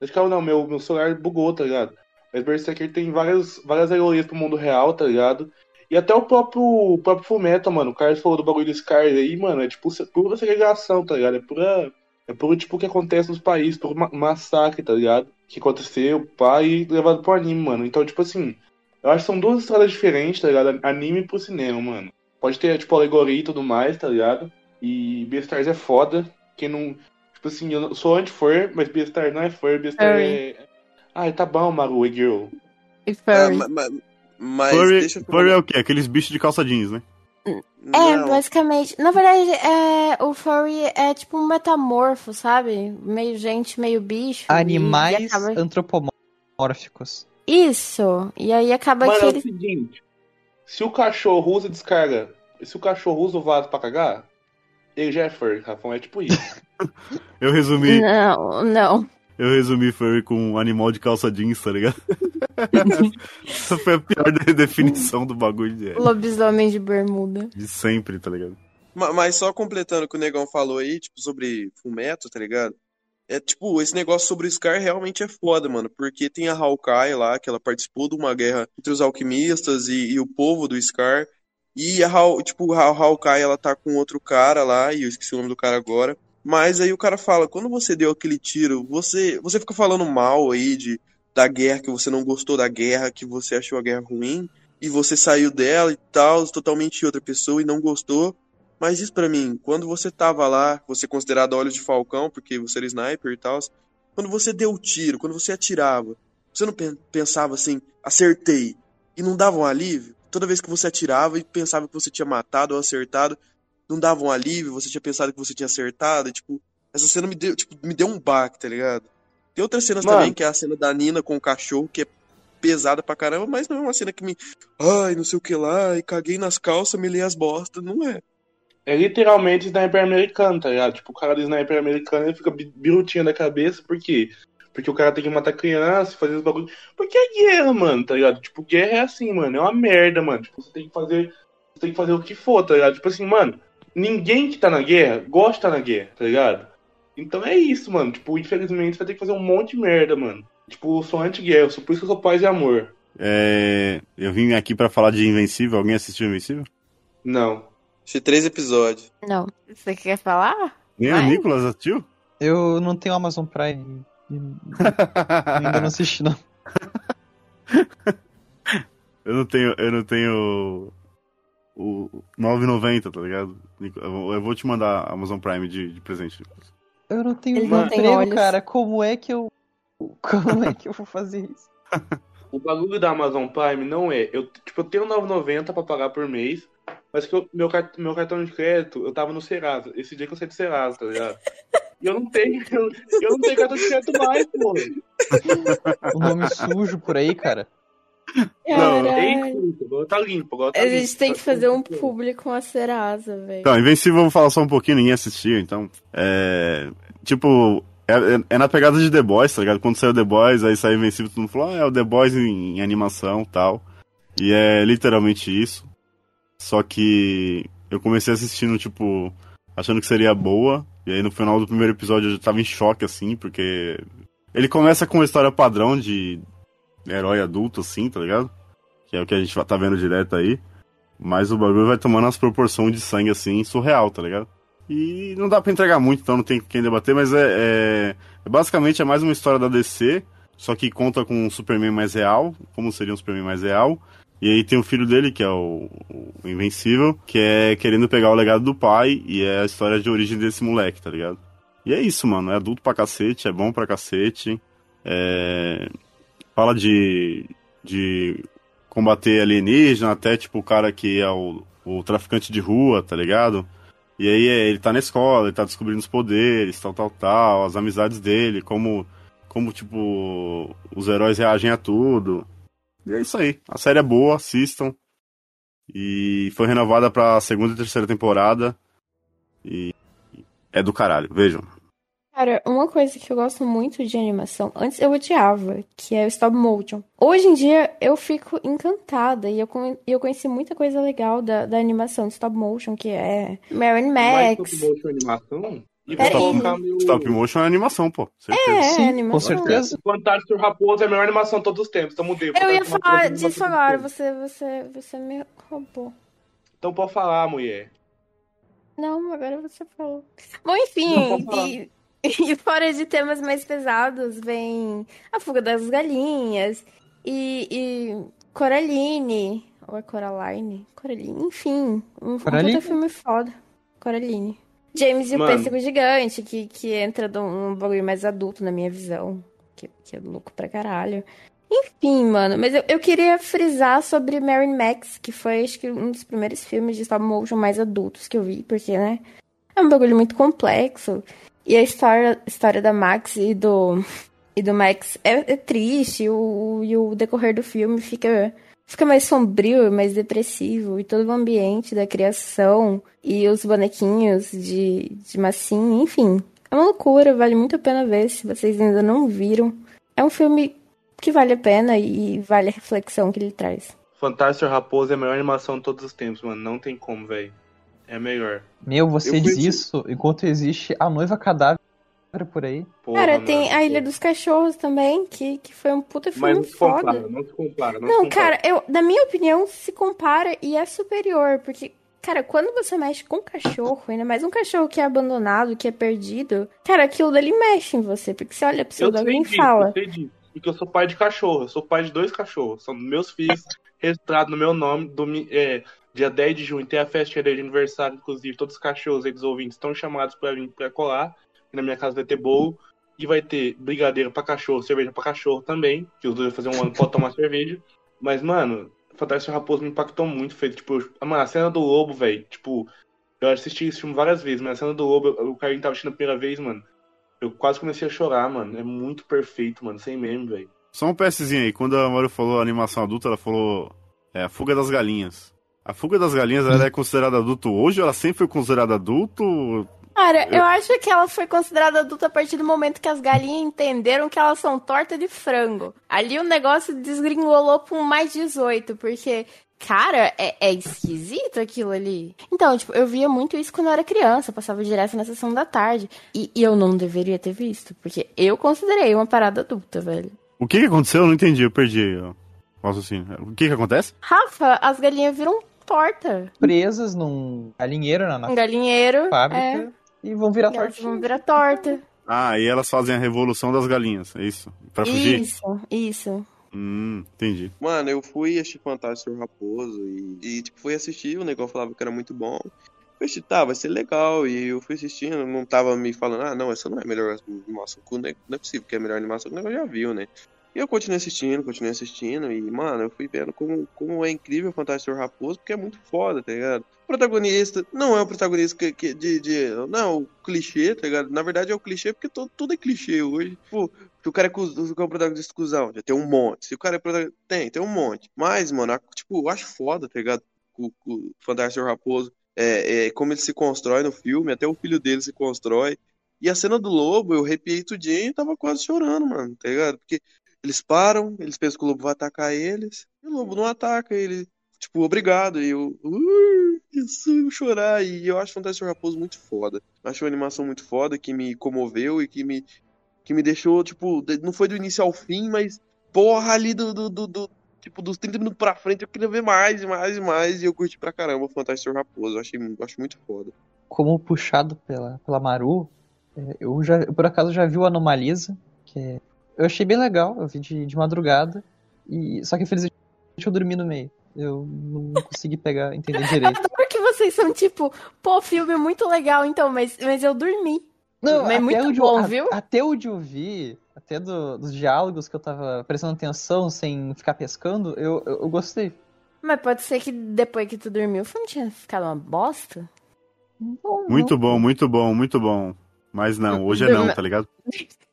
B: Net caiu não, meu, meu celular bugou, tá ligado? Mas Berserker tem várias, várias alegorias pro mundo real, tá ligado? E até o próprio, o próprio Fullmetal, mano. O Carlos falou do bagulho do Scar aí, mano. É tipo pura segregação, tá ligado? É pura. É puro tipo o que acontece nos países, puro ma- massacre, tá ligado? Que aconteceu, pá, e levado pro anime, mano. Então, tipo assim, eu acho que são duas estradas diferentes, tá ligado? Anime pro cinema, mano. Pode ter, tipo, alegoria e tudo mais, tá ligado? E Beastars é foda. Quem não. Tipo assim, eu sou anti-fur, mas Beastars não é fur, Beastars é. Ai, tá bom, Maru e Girl.
D: E
H: Ah,
D: furry.
H: ma- ma- mas
C: Furry,
H: deixa eu
C: furry é o quê? Aqueles bichos de calça jeans, né?
D: É,
H: Não.
D: basicamente. Na verdade, é, o furry é tipo um metamorfo, sabe? Meio gente, meio bicho.
E: Animais
D: acaba-
E: antropomórficos.
D: Isso. E aí acaba
B: Mano,
D: que
B: é o seguinte: se o cachorro usa descarga, se o cachorro usa o vaso pra cagar, ele já é furry, Rafão. É tipo isso.
C: Eu resumi,
D: Não, não.
C: eu resumi furry com um animal de calça jeans, tá ligado? Essa foi a pior de- definição do bagulho de,
D: Lobisomem de bermuda.
C: de sempre, tá ligado?
H: Ma- Mas só completando o que o Negão falou aí, tipo, sobre Fumeto, tá ligado? É tipo, esse negócio sobre o Scar realmente é foda, mano. Porque tem a Hawkeye lá, que ela participou de uma guerra entre os alquimistas e, e o povo do Scar. E a tipo, a Hawkeye, ela tá com outro cara lá, e eu esqueci o nome do cara agora. Mas aí o cara fala, quando você deu aquele tiro, você, você fica falando mal aí de, da guerra, que você não gostou da guerra, que você achou a guerra ruim, e você saiu dela e tal, totalmente outra pessoa e não gostou. Mas isso pra mim, quando você tava lá, você considerado olhos de falcão, porque você era sniper e tal, quando você deu o tiro, quando você atirava, você não pen- pensava assim, acertei, e não dava um alívio? Toda vez que você atirava e pensava que você tinha matado ou acertado, não dava um alívio, você tinha pensado que você tinha acertado, e, tipo, essa cena me deu, tipo, me deu um baque, tá ligado? Tem outras cenas
B: Mano.
H: também, que é a cena da Nina com o cachorro, que é pesada pra caramba, mas não é uma cena que me. Ai, não sei o que lá, e caguei nas calças, me as bostas, não é.
B: É literalmente sniper americano, tá ligado? Tipo, o cara do sniper americano ele fica bi- birutinho da cabeça, por quê? Porque o cara tem que matar criança, fazer os bagulhos. Porque é guerra, mano, tá ligado? Tipo, guerra é assim, mano, é uma merda, mano. Tipo, você tem que fazer. Você tem que fazer o que for, tá ligado? Tipo assim, mano, ninguém que tá na guerra gosta na guerra, tá ligado? Então é isso, mano. Tipo, infelizmente você vai ter que fazer um monte de merda, mano. Tipo, eu sou anti-guerra, eu sou- por isso que eu sou paz e amor.
C: É, eu vim aqui pra falar de Invencível. Alguém assistiu Invencível?
B: Não.
H: Assisti três episódios.
D: Não. Você quer falar?
C: Nem o
D: Vai.
C: Nicolas assistiu?
E: Eu não tenho Amazon Prime. Ainda não assisti, não.
C: Eu não tenho, eu não tenho o 9,90, tá ligado? Eu vou- te mandar a Amazon Prime de, de presente. Nicolas.
E: Eu não tenho
D: Ele não tem olhos.
E: cara. Como é que eu. Como é que eu vou fazer isso?
B: O bagulho da Amazon Prime não é. Eu, tipo, eu tenho 9,90 pra pagar por mês, mas que eu- meu, meu cartão de crédito, eu tava no Serasa. Esse dia que eu saí do Serasa, tá ligado? E eu não tenho. Eu, eu não tenho cartão de crédito mais, porra.
E: O nome sujo por aí, cara.
B: Não,
D: Caralho.
B: é. Agora tá limpo. Tá
D: A
B: limpo.
D: gente tem que fazer um público com a Serasa, velho.
C: Então, Invencível eu vou falar só um pouquinho, ninguém assistiu, então. É. Tipo, é, é- é na pegada de The Boys, tá ligado? Quando saiu The Boys, aí saiu Invencível, todo mundo falou, ah, é o The Boys em, em animação tal. E é literalmente isso. Só que eu comecei assistindo, tipo, achando que seria boa. E aí no final do primeiro episódio eu já tava em choque, assim, porque. Ele começa com uma história padrão de herói adulto, assim, tá ligado? Que é o que a gente tá vendo direto aí. Mas o bagulho vai tomando umas proporções de sangue, assim, surreal, tá ligado? E não dá pra entregar muito, então não tem quem debater, mas é, é- é- Basicamente é mais uma história da DC, só que conta com um Superman mais real, como seria um Superman mais real. E aí tem o filho dele, que é o, o Invencível, que é querendo pegar o legado do pai, e é a história de origem desse moleque, tá ligado? E é isso, mano. É adulto pra cacete, é bom pra cacete. É... Fala de, de combater alienígena, até tipo o cara que é o, o traficante de rua, tá ligado? E aí é, ele tá na escola, ele tá descobrindo os poderes, tal, tal, tal, as amizades dele, como, como tipo, os heróis reagem a tudo. E é isso aí. A série é boa, assistam. E foi renovada pra segunda e terceira temporada. E é do caralho, vejam.
D: Cara, uma coisa que eu gosto muito de animação, antes eu odiava, que é o stop motion. Hoje em dia eu fico encantada e eu, eu conheci muita coisa legal da, da animação de stop motion, que é Mary
B: Mais
D: Max.
B: stop motion animação. E meu...
C: Stop motion é animação, pô. Certeza.
D: É,
E: Sim,
D: animação.
E: com certeza.
B: O Fantástico Raposo é a melhor animação de todos os tempos, então mudei.
D: Eu ia
B: é
D: falar disso agora, você, você, você me roubou.
B: Então pode falar, mulher.
D: Não, agora você falou. Bom, enfim,
B: Não,
D: e, e fora de temas mais pesados, vem A Fuga das Galinhas e, e Coraline, ou é Coraline? Coraline, enfim, um, um
E: Coraline?
D: puta filme foda. Coraline. James e o
B: Mano.
D: Pêssego Gigante, que, que entra num, bagulho mais adulto na minha visão, que, que é louco pra caralho. Enfim, mano, mas eu, eu queria frisar sobre Mary Max, que foi, acho que, um dos primeiros filmes de stop motion mais adultos que eu vi, porque, né, é um bagulho muito complexo. E a história, história da Max e do, e do Max é, é triste, e o, e o decorrer do filme fica, fica mais sombrio, mais depressivo, e todo o ambiente da criação, e os bonequinhos de, de massinha, enfim. É uma loucura, vale muito a pena ver, se vocês ainda não viram. É um filme que vale a pena e vale a reflexão que ele traz.
B: Fantástico Raposo é a melhor animação de todos os tempos, mano. Não tem como, velho. É a melhor.
E: Meu, você
H: Eu
E: diz isso enquanto existe a noiva cadáver por aí.
B: Porra,
D: Cara,
B: mano.
D: tem a Ilha dos Cachorros também, que, que foi um puta
B: Mas
D: filme
B: não se
D: foda.
B: compara, não se compara. Não,
D: Não,
B: se compara.
D: cara, eu, na minha opinião, se compara e é superior, porque, cara, quando você mexe com um cachorro, ainda mais um cachorro que é abandonado, que é perdido, cara, aquilo dali mexe em você, porque você olha pro seu dog
B: sei
D: e fala.
B: eu sei disso. Porque eu sou pai de cachorro. Eu sou pai de dois cachorros. São meus filhos registrados no meu nome, do, é, Dia 10 de junho tem a festinha de aniversário, inclusive todos os cachorros e os ouvintes estão chamados pra vir pra colar. E na minha casa vai ter bolo. E vai ter brigadeiro pra cachorro, cerveja pra cachorro também. Que os dois vão fazer um ano pode tomar cerveja. Mas, mano, Fantástico Raposo me impactou muito. Feito, tipo, mano, a cena do lobo, velho. Tipo, eu assisti esse filme várias vezes, mas a cena do lobo, o Carinho tava assistindo a primeira vez, mano. Eu quase comecei a chorar, mano. É muito perfeito, mano. Sem meme, velho.
C: Só um PSzinho aí. Quando a Mario falou animação adulta, ela falou é, a fuga das galinhas. A fuga das galinhas, ela é considerada adulto hoje? Ela sempre foi considerada adulto?
D: Cara, eu acho que ela foi considerada adulta a partir do momento que as galinhas entenderam que elas são torta de frango. Ali o negócio desgringolou pra um mais 18, porque, cara, é, é esquisito aquilo ali. Então, tipo, eu via muito isso quando eu era criança, passava direto na sessão da tarde. E, e eu não deveria ter visto, porque eu considerei uma parada adulta, velho.
C: O que que aconteceu? Eu não entendi, eu perdi. Posso assim. O que que acontece?
D: Rafa, as galinhas viram torta.
E: Presas num galinheiro na, na
D: Um galinheiro.
E: fábrica
D: É,
E: e vão virar torta.
D: vão virar torta.
C: Ah, e elas fazem a revolução das galinhas, é isso? Pra fugir?
D: Isso, isso.
C: Hum, entendi.
H: Mano, eu fui assistir Fantástico Raposo e, e, tipo, fui assistir, o negócio falava que era muito bom. Eu assisti, tá, vai ser legal. E eu fui assistindo, não tava me falando, ah, não, essa não é a melhor animação. Não é, não é possível que é a melhor animação que o negócio já viu, né? E eu continuei assistindo, continuei assistindo, e, mano, eu fui vendo como, como é incrível o Fantástico Raposo, porque é muito foda, tá ligado? O protagonista não é o protagonista que, que- de, de. Não, o clichê, tá ligado? Na verdade é o clichê porque to- tudo é clichê hoje. Tipo, se o cara é, se o é um protagonista cuzão, já tem um monte. Se o cara é protagonista. Tem, tem um monte. Mas, mano, a- tipo, eu acho foda, tá ligado? O, o Fantástico Raposo. É, é, como ele se constrói no filme, até o filho dele se constrói. E a cena do lobo, eu arrepiei tudinho e tava quase chorando, mano, tá ligado? Porque eles param, eles pensam que o lobo vai atacar eles, e o lobo não ataca ele. Tipo, obrigado. E eu. Uh, isso, eu chorar. E eu acho Fantástico Raposo muito foda. Acho uma animação muito foda que me comoveu e que me, que me deixou, tipo, não foi do início ao fim, mas porra ali do, do, do- do- tipo, dos 30 minutos pra frente eu queria ver mais e mais e mais. E eu curti pra caramba Fantástico Raposo. Eu achei, acho muito foda.
E: Como puxado pela, pela Maru, é, eu já, eu, por acaso já vi o Anomalisa, que é- eu achei bem legal, eu vi de, de madrugada, e só que infelizmente eu dormi no meio. Eu não consegui pegar, entender direito.
D: Adoro que vocês são tipo, pô, filme muito legal, então, mas, mas eu dormi.
E: Não,
D: Mas é muito
E: onde
D: bom,
E: a-
D: viu?
E: Até onde eu vi, até do- dos diálogos que eu tava prestando atenção sem ficar pescando, eu, eu, eu gostei.
D: Mas pode ser que depois que tu dormiu, o filme tinha ficado uma bosta.
E: Não,
C: Muito bom, muito bom, muito bom. Mas não, hoje é não, tá ligado?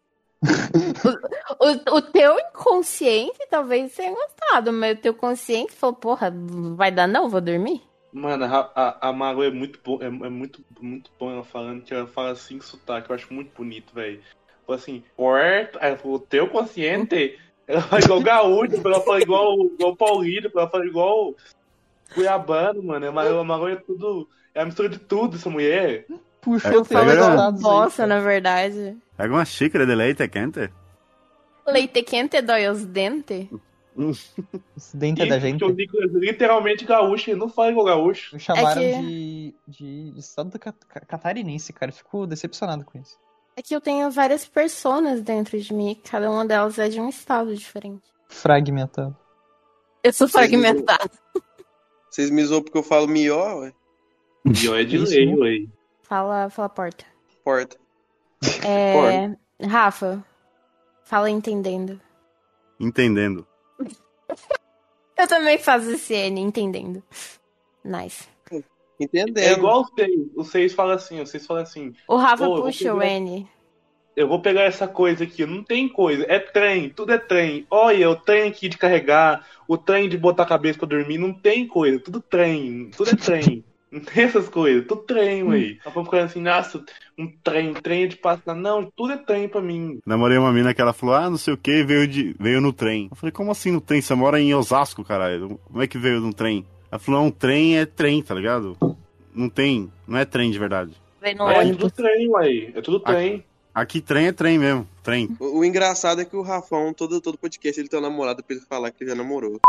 D: O, o teu inconsciente talvez tenha gostado, mas o teu consciente falou, porra, vai dar não, vou dormir?
B: Mano, a, a, a Maru é muito bom, é, é muito, muito bom ela falando, que ela fala assim, sotaque, eu acho muito bonito, velho. Assim, falou, teu consciente, ela fala igual gaúcho, ela fala igual, igual paulino, ela fala igual cuiabano, mano. A Maru, a Maru é tudo, é a mistura de tudo, essa mulher.
E: Puxou
C: É,
E: dados aí,
D: Bosta,
E: cara.
D: na verdade.
C: Pega uma xícara de leite quente.
D: Leite quente dói os dentes?
E: Os dentes da gente
B: que eu digo literalmente gaúcho, ele não fala igual gaúcho.
E: me chamaram
D: É que-
E: de, de, de estado da cat- catarinense, cara. Eu fico decepcionado com isso.
D: É que eu tenho várias personas dentro de mim, cada uma delas é de um estado diferente.
E: Fragmentado.
D: Eu sou fragmentada.
H: Vocês me zoam porque eu falo mió, ué?
B: E ó, é de lei, ué.
D: Fala, fala porta.
H: Porta.
D: É, Rafa, fala entendendo.
C: Entendendo.
D: Eu também faço esse N, entendendo. Nice.
H: Entendendo.
B: É igual os seis. Os seis falam assim, os seis falam assim.
D: O Rafa
B: vou
D: puxa o
B: pegar-
D: N.
B: Eu vou pegar essa coisa aqui, não tem coisa, é trem, tudo é trem. Olha, o trem aqui de carregar, o trem de botar a cabeça pra dormir, não tem coisa, tudo trem, tudo é trem. Não tem essas coisas, tudo trem, ué. Nós vamos ficar assim, nossa, um trem, trem é de passar. Não, tudo é trem pra mim.
C: Namorei uma mina que ela falou, ah, não sei o que, veio, de, veio no trem. Eu falei, como assim no trem? Você mora em Osasco, caralho. Como é que veio no trem? Ela falou, não, trem é trem, tá ligado? Não tem, não é trem de verdade.
D: Vem no
B: É
D: ônibus.
B: tudo trem, ué. É tudo trem.
C: Aqui trem é trem mesmo, trem.
H: O, o engraçado é que o Rafão, todo, todo podcast, ele tem uma namorada pra ele falar que ele já namorou.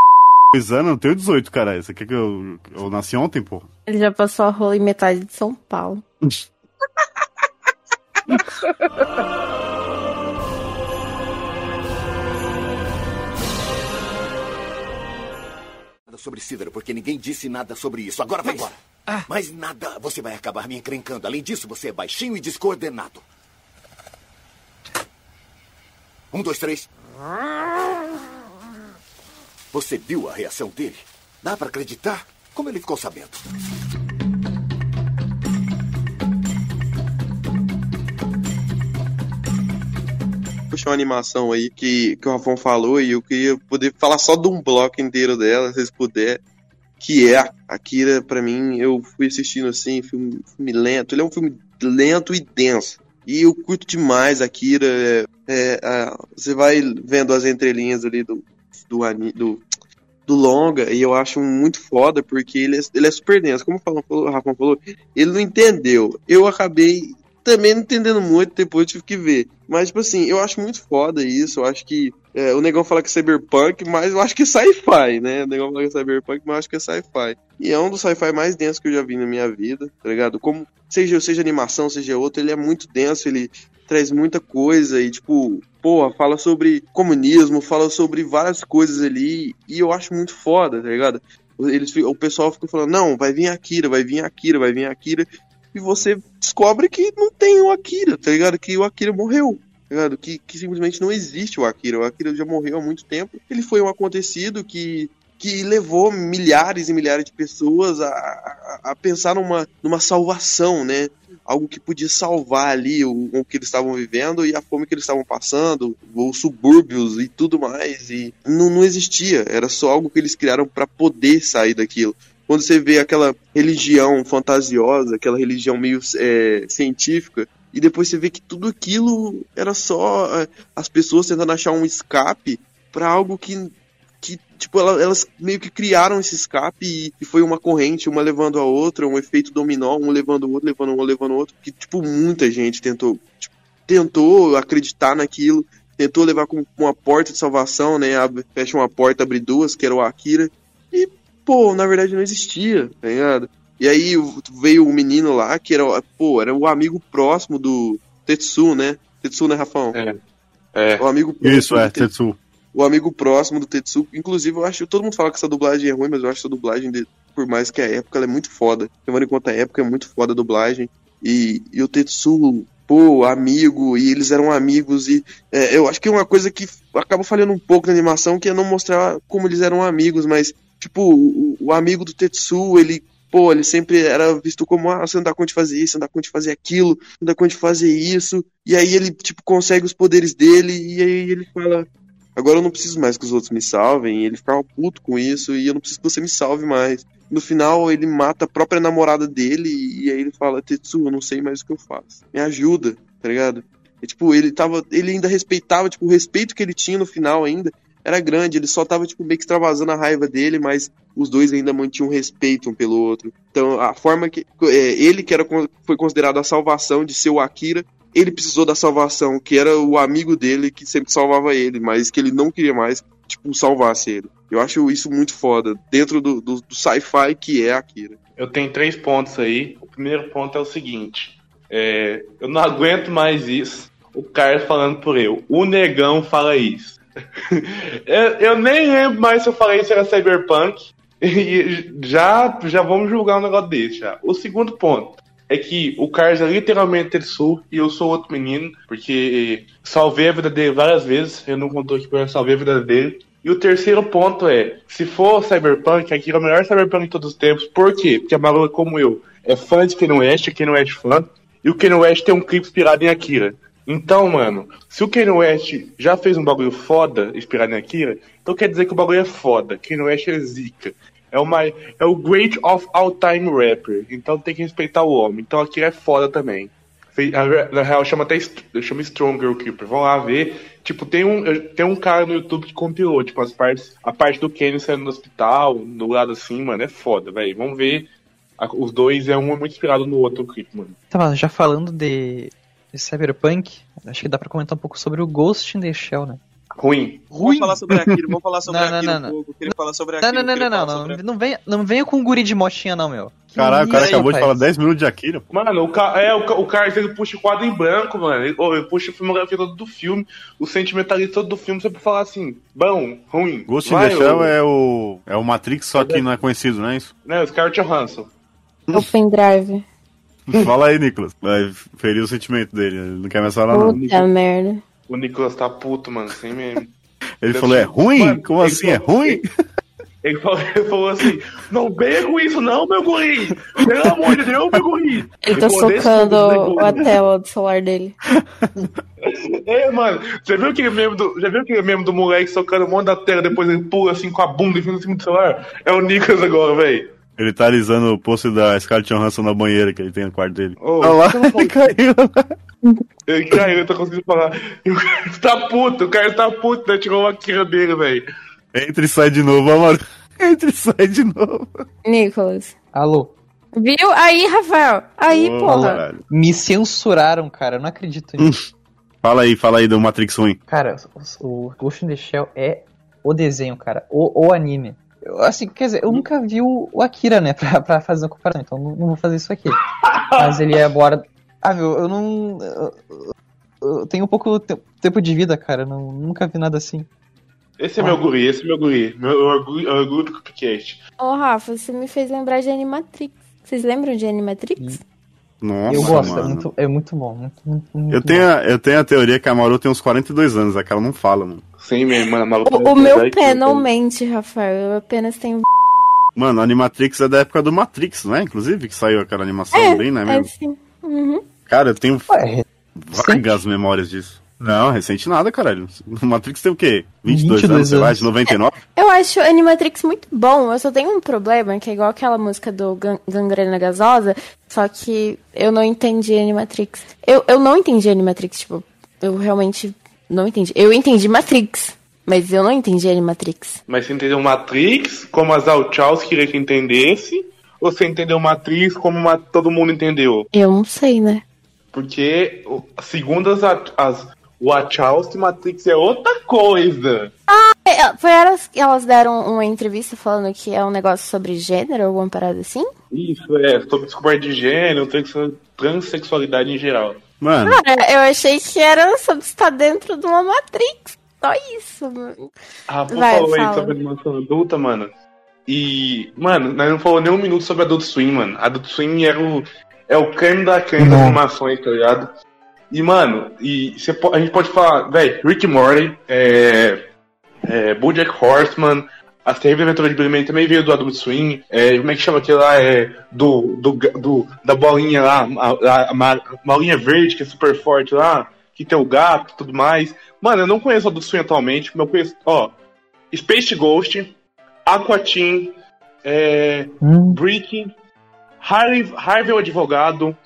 C: Dois anos, eu tenho 18, caralho. Você quer que eu, eu nasci ontem, porra?
D: Ele já passou a rola em metade de São Paulo.
J: sobre Cídero, porque ninguém disse nada sobre isso. Agora vai embora. Mais nada. Você vai acabar me encrencando. Além disso, você é baixinho e descoordenado. Um, dois, três. Você viu a reação dele? Dá pra acreditar? Como ele ficou sabendo?
H: puxar uma animação aí que, que o Rafão falou e eu queria poder falar só de um bloco inteiro dela, se vocês puderem. Que é Akira, pra mim, eu fui assistindo assim, filme, filme lento. Ele é um filme lento e denso. E eu curto demais Akira. É, é, a- você vai vendo as entrelinhas ali do, do, do, do longa e eu acho muito foda porque ele é, ele é super denso. Como o Rafa falou, ele não entendeu. Eu acabei também não entendendo muito, depois eu tive que ver. Mas, tipo assim, eu acho muito foda isso. Eu acho que. é, o negão fala que é cyberpunk, mas eu acho que é sci-fi, né? O negão fala que é cyberpunk, mas eu acho que é sci-fi. E é um dos sci-fi mais densos que eu já vi na minha vida, tá ligado? Como, seja, seja animação, seja outro, ele é muito denso, ele traz muita coisa e, tipo, porra, fala sobre comunismo, fala sobre várias coisas ali, e eu acho muito foda, tá ligado? Eles, o pessoal fica falando, não, vai vir Akira, vai vir Akira, vai vir Akira, e você descobre que não tem o Akira, tá ligado? Que o Akira morreu. tá ligado? Que, que simplesmente não existe o Akira. O Akira já morreu há muito tempo. Ele foi um acontecido que, que levou milhares e milhares de pessoas a, a, a pensar numa, numa salvação, né? Algo que podia salvar ali o, o que eles estavam vivendo e a fome que eles estavam passando, os subúrbios e tudo mais. E não, não existia. Era só algo que eles criaram para poder sair daquilo quando você vê aquela religião fantasiosa, aquela religião meio é, científica, e depois você vê que tudo aquilo era só é, as pessoas tentando achar um escape para algo que, que tipo, ela- elas meio que criaram esse escape e, e foi uma corrente, uma levando a outra, um efeito dominó, um levando o outro, levando um, levando o outro, que, tipo, muita gente tentou, tipo, tentou acreditar naquilo, tentou levar como uma porta de salvação, né, abre- fecha uma porta, abre duas, que era o Akira, e pô, na verdade não existia, tá ligado? E aí veio o menino lá, que era, pô, era o amigo próximo do Tetsu, né? Tetsu, né, Rafão?
B: É. É.
H: O amigo próximo
C: Isso, é,
H: Tetsu. O amigo próximo do Tetsu. Inclusive, eu acho, todo mundo fala que essa dublagem é ruim, mas eu acho essa dublagem, por mais que a época ela é muito foda. Levando em conta a época, é muito foda a dublagem. E, e o Tetsu, pô, amigo, e eles eram amigos, e é, eu acho que é uma coisa que acaba falhando um pouco na animação, que é não mostrar como eles eram amigos, mas, tipo, o, o amigo do Tetsu, ele, pô, ele sempre era visto como, ah, você não dá conta de fazer isso, não dá conta de fazer aquilo, não dá conta de fazer isso, e aí ele, tipo, consegue os poderes dele, e aí ele fala, agora eu não preciso mais que os outros me salvem, ele ficava puto com isso, e eu não preciso que você me salve mais. No final, ele mata a própria namorada dele, e aí ele fala, Tetsu, eu não sei mais o que eu faço. Me ajuda, tá ligado? E, tipo, ele tava. Ele ainda respeitava, tipo, o respeito que ele tinha no final ainda era grande. Ele só tava, tipo, meio que extravasando a raiva dele, mas os dois ainda mantinham respeito um pelo outro. Então, a forma que. é, ele, que era, foi considerado a salvação de ser o Akira, ele precisou da salvação, que era o amigo dele que sempre salvava ele, mas que ele não queria mais, tipo, salvasse ele. Eu acho isso muito foda, dentro do, do, do sci-fi que é Akira.
B: Eu tenho três pontos aí. O primeiro ponto é o seguinte: é, eu não aguento mais isso. O cara falando por eu. O negão fala isso. eu, eu nem lembro mais se eu falei se era cyberpunk. E já, já vamos julgar um negócio desse já. O segundo ponto é que o Carlos é literalmente Tetsu e eu sou outro menino, porque salvei a vida dele várias vezes. Eu não contou aqui, eu salvei a vida dele. E o terceiro ponto é, se for Cyberpunk, aqui é o melhor Cyberpunk de todos os tempos. Por quê? Porque a Malu, como eu, é fã de Kanye West, Kanye West fã, e o Kanye West tem um clipe inspirado em Akira. Então, mano, se o Kanye West já fez um bagulho foda inspirado em Akira, então quer dizer que o bagulho é foda. Kanye West é zica. É, uma, é o great of all time rapper. Então tem que respeitar o homem. Então Akira é foda também. Na real, chama até chama Stronger Keeper. Vão lá ver. Tipo, tem um, tem um cara no YouTube que compilou, tipo, as partes. A parte do Kenny saindo do hospital, do lado assim, mano, é foda, velho. Vamos ver. A- os dois é um é muito inspirado no outro clipe, mano.
E: Tá, mas já falando de, de Cyberpunk, acho que dá pra comentar um pouco sobre o Ghost in the Shell, né?
B: Ruim.
H: Vamos falar sobre Akira, vamos falar sobre
E: Não, não,
H: Akira
E: não,
H: um
E: não.
H: pouco. Eu queria falar sobre
E: Não,
H: Akira.
E: não, não, não, não, não,
H: sobre
E: não, venha, não venha com guri de mochinha, não, meu.
C: Caralho, o cara acabou de falar 10 minutos de Akira. pô.
B: Mano, o, ca... é, o, ca... o cara ele puxa o quadro em branco, mano. Ele, ele puxa a filmografia todo do filme, o sentimentalista todo do filme, sempre falar assim, bom, ruim.
C: Ghost in the Shell é o, é o Matrix, só que não é conhecido, não é isso?
B: Né, o Scarlett Johansson.
D: O pendrive.
C: Fala aí, Nicolas. Vai ferir o sentimento dele. Ele não quer mais falar, não.
D: Puta merda.
B: O Nicolas tá puto, mano, sem meme.
C: Ele falou, é ruim?
B: Mano,
C: Como assim? É
B: falou-
C: ruim?
B: Ele falou, ele falou assim, não venha com isso não, meu guri! Pelo amor de Deus, meu guri!
D: Ele tá socando
B: jeito,
D: a tela do celular dele.
B: É, mano, já viu aquele meme do, já viu aquele meme do moleque socando um monte da tela, depois ele pula assim com a bunda em cima do celular? É o Nicolas agora, velho.
C: Ele tá alisando o posto da Scarlett Johansson na banheira que ele tem no quarto dele. Olha lá, ele caiu.
B: Ele caiu, eu tô conseguindo falar. E o cara tá puto, o cara tá puto, né? Tirou uma queira dele, velho.
C: Entra e sai de novo, amor. Entra e sai de novo.
D: Nicolas.
E: Alô?
D: Viu? Aí, Rafael. Aí,
C: Ô,
D: porra.
C: caralho.
E: Me censuraram, cara. Eu não acredito nisso.
C: Fala aí, fala aí do Matrix ruim.
E: Cara, o, o Ghost in the Shell é o desenho, cara. O, o anime. Eu, assim, quer dizer, eu nunca vi o, o Akira, né? Pra, pra fazer uma comparação. Então não, não vou fazer isso aqui. Mas ele é bora. Ah, meu, eu não. Eu, eu tenho um pouco te- tempo de vida, cara. Não, nunca vi nada assim.
B: Esse é meu guri, esse é meu guri. Meu orgulho, orgulho do Cupcast.
D: Ô, Rafa, você me fez lembrar de Animatrix. Vocês lembram de Animatrix?
C: Nossa,
E: eu gosto, é muito, é muito bom. Muito, muito, muito
C: Eu tenho, a, eu tenho a teoria que a Maru tem uns 42 anos, é que ela não fala, mano.
B: Sim, mesmo, mano. a maluca
D: O, o meu pé não mente, Rafael. Eu apenas tenho.
C: Mano, a Animatrix é da época do Matrix, não é? Inclusive, que saiu aquela animação bem, né,
D: É
C: mesmo?
D: sim. Uhum.
C: Cara, eu tenho
E: Ué,
C: vagas memórias disso. Não, recente nada, caralho. Matrix tem o quê? 22,
E: 22
C: anos, vai?
E: anos.
C: De 99?
D: Eu acho Animatrix muito bom. Eu só tenho um problema, que é igual aquela música do Gan- Gangrena Gasosa, só que eu não entendi Animatrix. Eu, eu não entendi Animatrix, tipo, eu realmente não entendi. Eu entendi Matrix, mas eu não entendi Animatrix.
B: Mas você entendeu Matrix como a Zalchaus queria que entendesse? Ou você entendeu Matrix como uma- todo mundo entendeu?
D: Eu não sei, né?
B: Porque, segundo as, as Wachowski, Matrix é outra coisa.
D: É, Foi elas que elas deram uma entrevista falando que é um negócio sobre gênero, alguma parada assim?
B: Isso, é, sobre descoberta de gênero, transe- transexualidade em geral.
C: Mano,
D: Cara, eu achei que era sobre estar dentro de uma Matrix. Só isso, mano.
B: Rafa
D: Vai,
B: falou aí
D: fala.
B: sobre animação adulta, mano. E, mano, nós não falou nem um minuto sobre Adult Swim, mano. Adult Swim era o, é o creme da creme das
E: Não.
B: animações, tá ligado? E, mano, e cê a gente pode falar, velho, Rick Morty, é, é, Bojack Horseman, a Terrível Aventura de Billy também veio do Adult Swim, é, como é que chama aquele lá, é, do, do, do- da bolinha lá, a, a, bolinha verde que é super forte lá, que tem o gato e tudo mais. Mano, eu não conheço o Adult Swim atualmente, mas eu conheço, ó, Space Ghost, Aqua Teen, é,
E: Hum,
B: Brick, Harvey, Harvey o Advogado,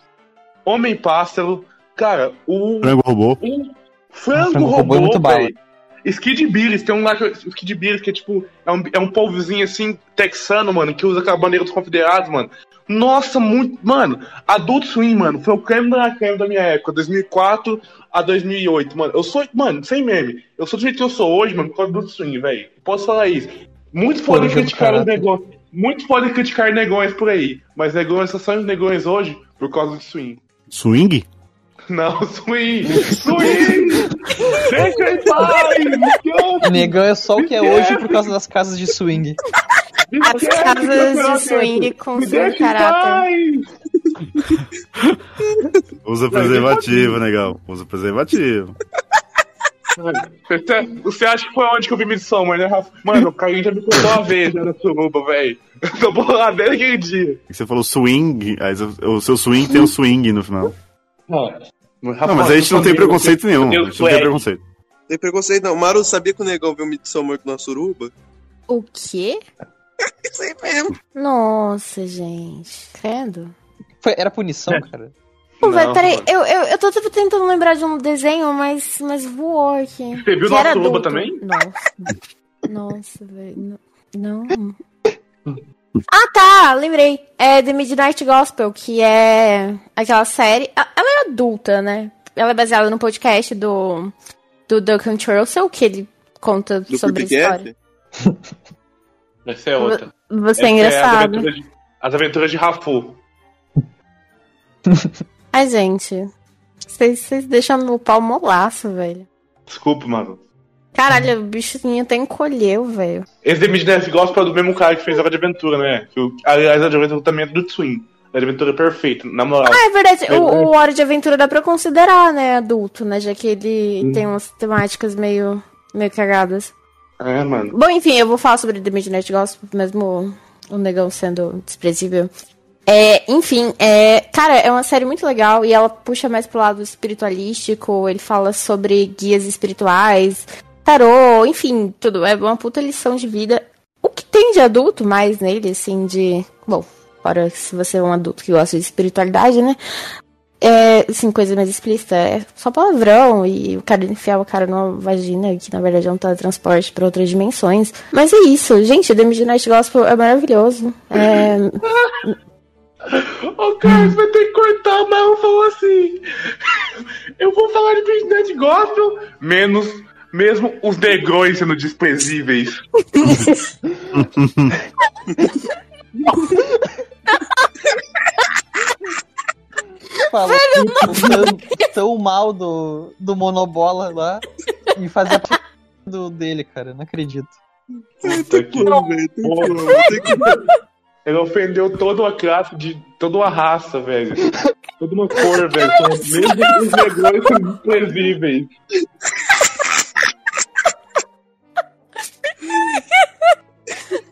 B: Homem Pássaro, cara, o,
C: frango robô.
B: o Frango,
E: Frango Robô
B: Robô,
E: é muito bala.
B: Skid Billis, tem um lá que é- Skid Billis que é tipo, é um, é um povozinho assim, texano, mano, que usa aquela bandeira dos confederados, mano. Nossa, muito. Mano, Adult Swim, mano, foi o creme da creme da minha época, 2004 a 2008, mano. Eu sou, mano, sem meme, eu sou do jeito que eu sou hoje, mano, por causa do Adult Swim, velho. Posso falar isso. Muitos podem criticar os negócios. Muitos podem criticar negões por aí, mas negões só são negões hoje por causa do swing.
C: Swing?
B: Não, swing! Swing! Deixa em paz!
E: Negão é só o que é hoje por causa das casas de swing.
B: me
D: As casas de swing com seu caráter.
C: Usa preservativo, negão. Usa preservativo.
B: Você, você acha que foi onde que eu vi Midsommar, né, Rafa? Mano, o Carinho já me contou uma vez, na suruba, velho. Eu tô bolado desde aquele dia.
C: Você falou swing, aí o seu swing tem um swing no final. Não, mas a gente não tem preconceito nenhum. A gente não tem preconceito.
H: Tem preconceito não. Maru, sabia que o negão viu Midsommar com a suruba?
D: O quê?
H: Isso aí mesmo.
D: Nossa, gente. Credo.
E: Foi, era punição, cara.
D: Pô, velho,
B: Não,
D: peraí, eu, eu, eu tô tentando lembrar de um desenho, mas, mas voou aqui.
B: Você viu
D: era
B: suruba
D: adulto.
B: também?
D: Nossa. Nossa, velho. Não. não. Ah, tá, lembrei. É The Midnight Gospel, que é aquela série. Ela é adulta, né? Ela é baseada no podcast do, do Duncan Trussell, que ele conta
H: Do
D: sobre a história.
B: Essa é outra.
D: Você é
B: Essa
D: engraçado.
B: as, aventuras de, as aventuras de Rafu.
D: Ai, gente. Vocês deixam meu pau molaço, velho.
B: Desculpa, mano.
D: Caralho, o bichinho até encolheu, velho.
B: Esse The Midnight Gospel é do mesmo cara que fez Hora de Aventura, né? Que o, aliás, a Hora de Aventura também é do Twin. A Hora de Aventura é perfeito, na moral.
D: Ah, é verdade.
B: É
D: O, o Hora de Aventura dá pra considerar, né, adulto, né? Já que ele tem umas temáticas meio, meio cagadas.
B: É, mano.
D: Bom, enfim, eu vou falar sobre The Midnight Gospel, mesmo o negão sendo desprezível. É, enfim, é, cara, é uma série muito legal e ela puxa mais pro lado espiritualístico, ele fala sobre guias espirituais, tarô, enfim, tudo. É uma puta lição de vida. O que tem de adulto mais nele, assim, de. Bom, fora se você é um adulto que gosta de espiritualidade, né? É, assim, coisa mais explícita. É só palavrão e o cara enfiar o cara numa vagina, que na verdade é um teletransporte pra outras dimensões. Mas é isso, gente, The Midnight Gospel é maravilhoso. É,
B: Ô, Carlos, vai ter que cortar, mas eu falo assim. Eu vou falar de Midnight Gospel, menos mesmo os negrões sendo desprezíveis.
E: Fala tão, tão mal do, do monobola lá e fazer do dele, cara. Não acredito.
B: Puta que porra. Ele ofendeu toda a classe de toda uma raça, velho. Toda uma cor, velho. São os negrões são desprezíveis.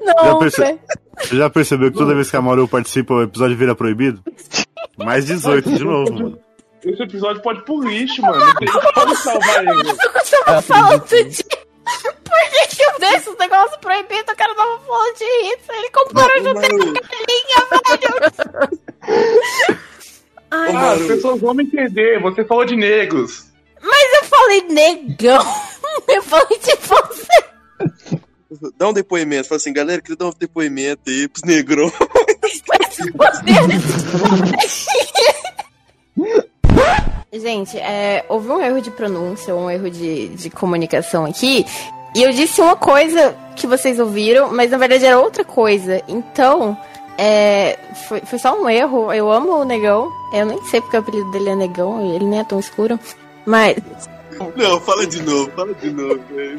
C: Já,
D: não,
C: perce-
D: velho.
C: Você já percebeu que toda vez que a Maru participa, o episódio vira proibido? Mais 18 de novo, mano.
B: Esse episódio pode ir pro lixo, mano. Não tem como salvar ele.
D: Eu tava falando de. Por que eu deixo os negócios proibidos? O cara tava falando de isso. Ele comparou junto com a linha, velho. Ai,
B: Ah, as pessoas vão me entender. Você falou de negros.
D: Mas eu falei negão. Eu falei de você.
H: Dá um depoimento. Fala assim, galera, queria dar um depoimento aí pros negrões.
D: Gente, é, houve um erro de pronúncia, um erro de, de comunicação aqui. E eu disse uma coisa que vocês ouviram, mas na verdade era outra coisa. Então, é, foi, foi só um erro. Eu amo o Negão. Eu nem sei porque o apelido dele é Negão, ele nem é tão escuro. Mas.
H: Não, fala de novo, fala de novo, velho.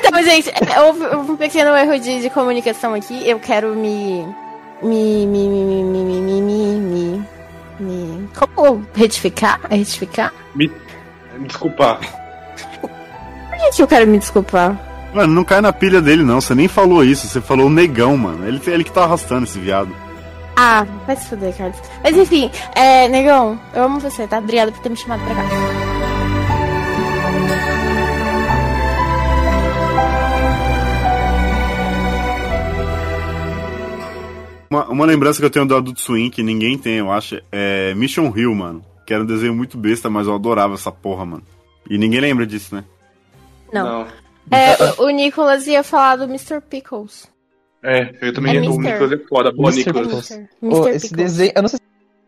D: Então, gente, é, houve, um pequeno erro de, de comunicação aqui. Eu quero me. Me. Me. Me. Me. Me. Me. Me. me, como retificar? É retificar?
B: Me desculpar.
D: Por que, que eu quero me desculpar?
C: Mano, não cai na pilha dele, não. Você nem falou isso. Você falou negão, mano. Ele, ele que tá arrastando esse viado.
D: Ah, vai se fuder, Carlos. Mas enfim, é, negão, eu amo você, tá? Obrigada por ter me chamado pra cá.
C: Uma, uma lembrança que eu tenho do Adult Swim, que ninguém tem, eu acho, é Mission Hill, mano. Que era um desenho muito besta, mas eu adorava essa porra, mano. E ninguém lembra disso, né?
D: Não. É, o, o Nicolas ia falar do Mr. Pickles.
B: É, eu também.
D: É
B: o
D: Mr.
B: Nicolas é foda. Boa,
E: Mr.
B: Nicolas.
D: Mr. Mr.
E: esse
D: Pickles.
E: desenho. Eu não sei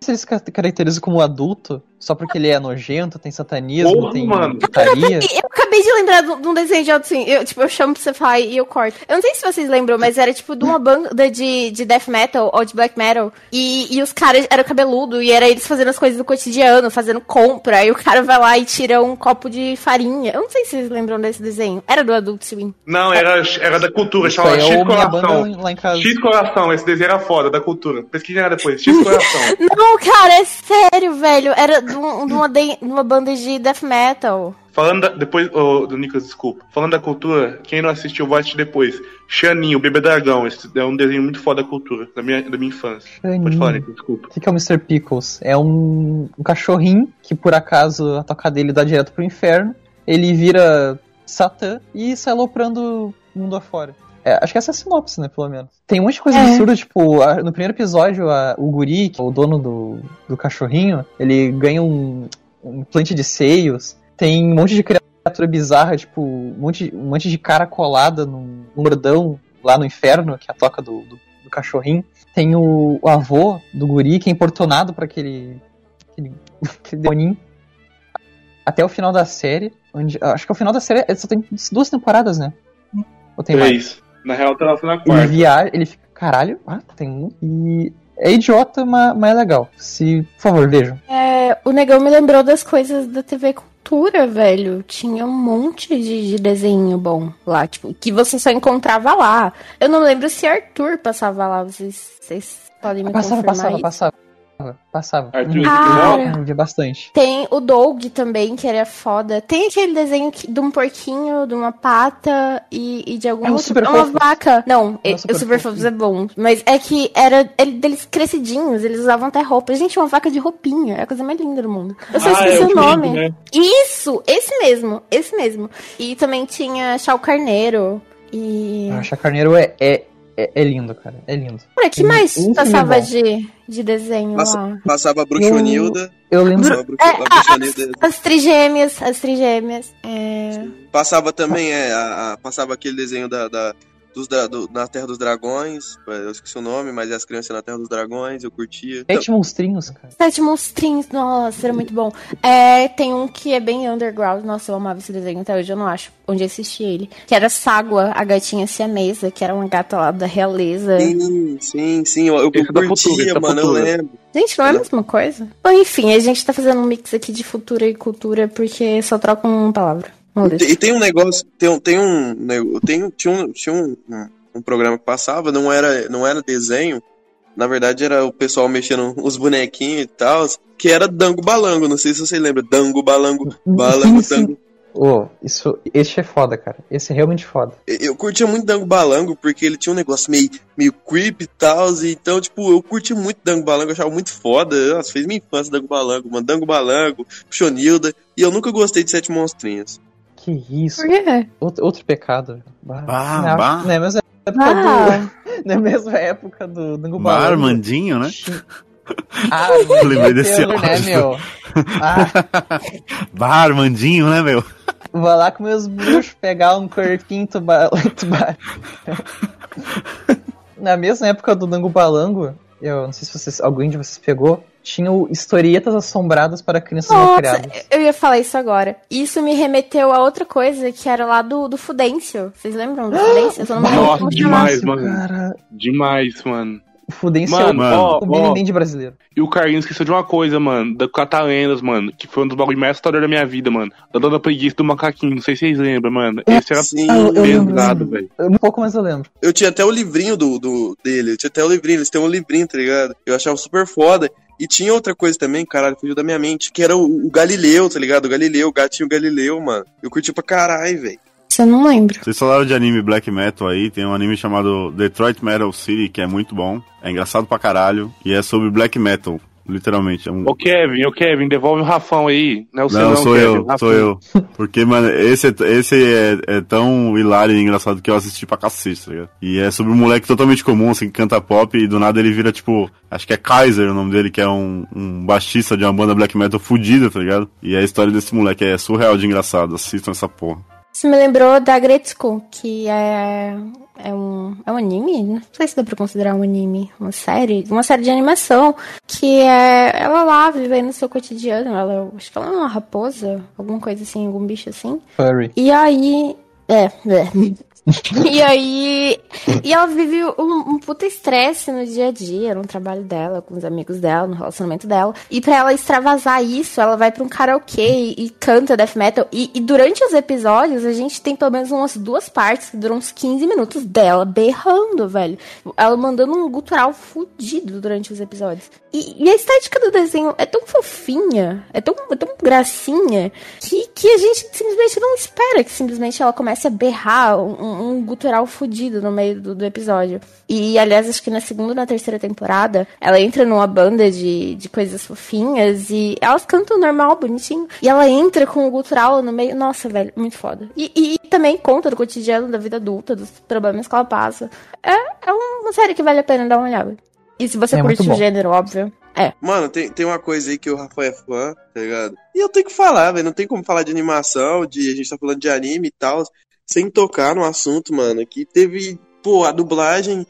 E: se ele se ca- caracteriza como adulto, só porque ele é nojento, tem satanismo,
B: Porra,
E: tem
B: mano.
E: putaria.
D: Eu acabei de lembrar de um desenho de Swim. Eu, tipo, eu chamo pra você falar e eu corto. Eu não sei se vocês lembram, mas era tipo de uma banda de, de death metal ou de black metal. E, e os caras eram cabeludo e era eles fazendo as coisas do cotidiano, fazendo compra. E o cara vai lá e tira um copo de farinha. Eu não sei se vocês lembram desse desenho. Era do Adult Swim.
B: Não, era, era da cultura, chamava
E: é
B: X
E: o minha
B: Coração.
E: banda lá em casa.
B: X Coração, esse desenho era foda, da cultura. Pesquisem lá depois, X Coração.
D: Não, cara, é sério, velho. Era de, um- de uma, de- uma banda de death metal.
B: Falando da, depois, ô, do Nicolas, desculpa. Falando da cultura, quem não assistiu, vai assistir depois. Xaninho, o Bebê Dragão. Esse é um desenho muito foda da cultura, da minha, da minha infância. Pode falar, Nicolas, desculpa.
E: O que que é o Mr. Pickles? É um, um cachorrinho que, por acaso, a toca dele dá direto pro inferno. Ele vira Satã e sai aloprando o mundo afora. É, acho que essa é a sinopse, né, pelo menos. Tem um monte de coisa
D: É.
E: absurda, tipo, a- no primeiro episódio, a- o guri, que é o dono do, do cachorrinho, ele ganha um, um implante de seios. Tem um monte de criatura bizarra, tipo, um monte, um monte de cara colada num, bordão lá no inferno, que é a toca do, do, do cachorrinho. Tem o, o avô do guri, que é importunado pra aquele, aquele, aquele demoninho. até o final da série, onde. Acho que o final da série é- só tem duas temporadas, né? Ou tem mais?
B: Na real, tá na
E: Ele
B: quarta.
E: viaja, ele fica. Caralho, ah, tem um. E. É idiota, mas, mas é legal. Se. Por favor, vejam.
D: É, o negão me lembrou das coisas da TV Cultura, velho. Tinha um monte de, de desenho bom lá, tipo, que você só encontrava lá. Eu não lembro se Arthur passava lá, vocês, vocês podem me
E: Passava,
D: confirmar
E: passava,
D: isso?
E: passava. Passava.
B: Arthur.
D: Cara.
E: Eu via bastante.
D: Tem o Doug também, que era foda. Tem aquele desenho que- de um porquinho, de uma pata e, e de algum
E: É o
D: outro. É uma
E: Fofos.
D: vaca. Não,
E: É o
D: e-
E: Super
D: o Super
E: Fofos.
D: É bom. Mas é que era ele, deles crescidinhos, eles usavam até roupa. Gente, uma vaca de roupinha. É a coisa mais linda do mundo. Eu só
B: Ah,
D: esqueci
B: é o
D: nome.
B: Felipe, né?
D: Isso! Esse mesmo, esse mesmo. E também tinha Chau Carneiro. E.
E: A Chacarneiro é, é, é, é lindo, cara. É lindo.
D: Olha, que
E: um-
D: mais passava de, de desenho
H: Passa-
D: lá?
H: Passava a Bruxonilda.
E: Eu lembro.
H: Passava a, Bru-
D: É,
H: a Bruxonilda.
D: As trigêmeas, as trigêmeas. É.
H: Passava também, é, a- a- passava aquele desenho da, da- dos, da, do- na Terra dos Dragões. Eu esqueci o nome, mas é as crianças na Terra dos Dragões, eu curtia. Então,
E: Sete monstrinhos, cara.
D: Sete monstrinhos, nossa, era muito bom. É, tem um que é bem underground, nossa, eu amava esse desenho até hoje, eu não acho onde assisti ele. Que era Ságua, a gatinha siamesa, que era uma gata lá da realeza.
H: sim, sim, sim. Eu, eu
B: é da
H: curtia,
B: Futura, é
H: mano, eu lembro.
D: Gente, não é a mesma coisa? Bom, enfim, a gente tá fazendo um mix aqui de futura e cultura, porque só trocam uma palavra.
H: E E tem um negócio, tem, um- tem um, tem, um- tinha, um, tinha um, um, programa que passava, não era, não era desenho, na verdade era o pessoal mexendo os bonequinhos e tal, que era Dango Balango, não sei se você lembra, Dango Balango, Balango. Dango.
E: Ô, isso, esse é foda, cara. Esse é realmente foda.
H: Eu curtia muito Dango Balango porque ele tinha um negócio meio, meio creepy e tal, e então, tipo, eu curti muito Dango Balango, eu achava muito foda, nossa, fez minha infância Dango Balango, mano, Dango Balango, Chonilda, e eu nunca gostei de Sete Monstrinhos.
E: Que isso.
D: Por quê?
E: Outro, outro pecado. Bah,
C: Bah,
E: não,
C: bah.
E: não é mesma época
D: Ah,
E: do. Não é mesma época do Balango.
C: Armandinho, né?
E: Ah,
C: Lembrei desse
E: né,
C: áudio.
E: meu? Ah,
C: Bar Armandinho, né, meu?
E: vou lá com meus bruxos pegar um corpinho tuba... tuba... Na mesma época do Dango Balango, eu não sei se vocês, alguém de vocês pegou, tinha o historietas assombradas para crianças
D: nossa,
E: criadas.
D: eu ia falar isso agora. Isso me remeteu a outra coisa, que era lá do, do Fudêncio. Vocês lembram do Fudêncio?
B: Nossa, demais, mano.
E: Cara,
B: Demais, mano.
E: O Fudêncio
B: Mano,
E: é o,
B: ó,
E: o. Mandy brasileiro.
B: E o Carlinhos esqueceu de uma coisa, mano. Da Catalendas, mano. Que foi um dos bagulhos mais assustadores da minha vida, mano. Da Dona Preguiça do Macaquinho. Não sei se vocês lembram, mano. Esse era
H: Sim,
E: Ah, eu- eu lembro,
B: pesado, velho.
E: Um pouco mais eu lembro.
H: Eu tinha até o livrinho do, do dele, eu tinha até o livrinho, eles têm um livrinho, tá ligado? Eu achava super foda. E tinha outra coisa também, caralho, fugiu da minha mente, que era o, o Galileu, tá ligado? O Galileu, o gatinho Galileu, mano. Eu curti pra caralho, velho.
D: Isso eu não lembro.
C: Vocês falaram de anime black metal aí, tem um anime chamado Detroit Metal City, que é muito bom, é engraçado pra caralho, e é sobre black metal, literalmente. É um...
B: Ô Kevin, ô Kevin, devolve o Rafão aí. Não é você
C: Não,
B: não,
C: sou
B: Kevin,
C: eu,
B: Rafão.
C: sou eu. Porque, mano, esse, é, esse é, é tão hilário e engraçado que eu assisti pra cacete, tá ligado? E é sobre um moleque totalmente comum, assim, que canta pop e do nada ele vira, tipo, acho que é Kaiser o nome dele, que é um, um baixista de uma banda black metal fudida, tá ligado? E a história desse moleque é surreal de engraçado, assistam essa porra.
D: Isso me lembrou da Gretzko, que é, é, um, é um anime? Não sei se dá pra considerar um anime. Uma série. Uma série de animação. Que é ela lá vivendo no seu cotidiano. Ela, acho que ela é uma raposa, alguma coisa assim, algum bicho assim.
E: Furry.
D: E aí. É, é. E aí. E ela vive um, um puta estresse no dia a dia, no trabalho dela, com os amigos dela, no relacionamento dela. E pra ela extravasar isso, ela vai pra um karaokê e, canta death metal. E, e durante os episódios, a gente tem pelo menos umas duas partes que duram uns 15 minutos dela berrando, velho. Ela mandando um gutural fudido durante os episódios. E, e a estética do desenho é tão fofinha, é tão, é tão gracinha, que, que a gente simplesmente não espera que simplesmente ela comece a berrar um, um gutural fudido no meio do, do episódio. E, aliás, acho que na segunda e na terceira temporada, ela entra numa banda de, de coisas fofinhas e elas cantam normal, bonitinho. E ela entra com o gutural no meio. Nossa, velho, muito foda. E, e, e também conta do cotidiano da vida adulta, dos problemas que ela passa. É, é uma série que vale a pena dar uma olhada. E se você
E: É
D: curte o gênero, óbvio. É.
H: Mano, tem, tem uma coisa aí que o Rafa é fã, tá ligado? E eu tenho que falar, velho. Não tem como falar de animação, de a gente tá falando de anime e tal, sem tocar no assunto, mano. Que teve, pô, a dublagem.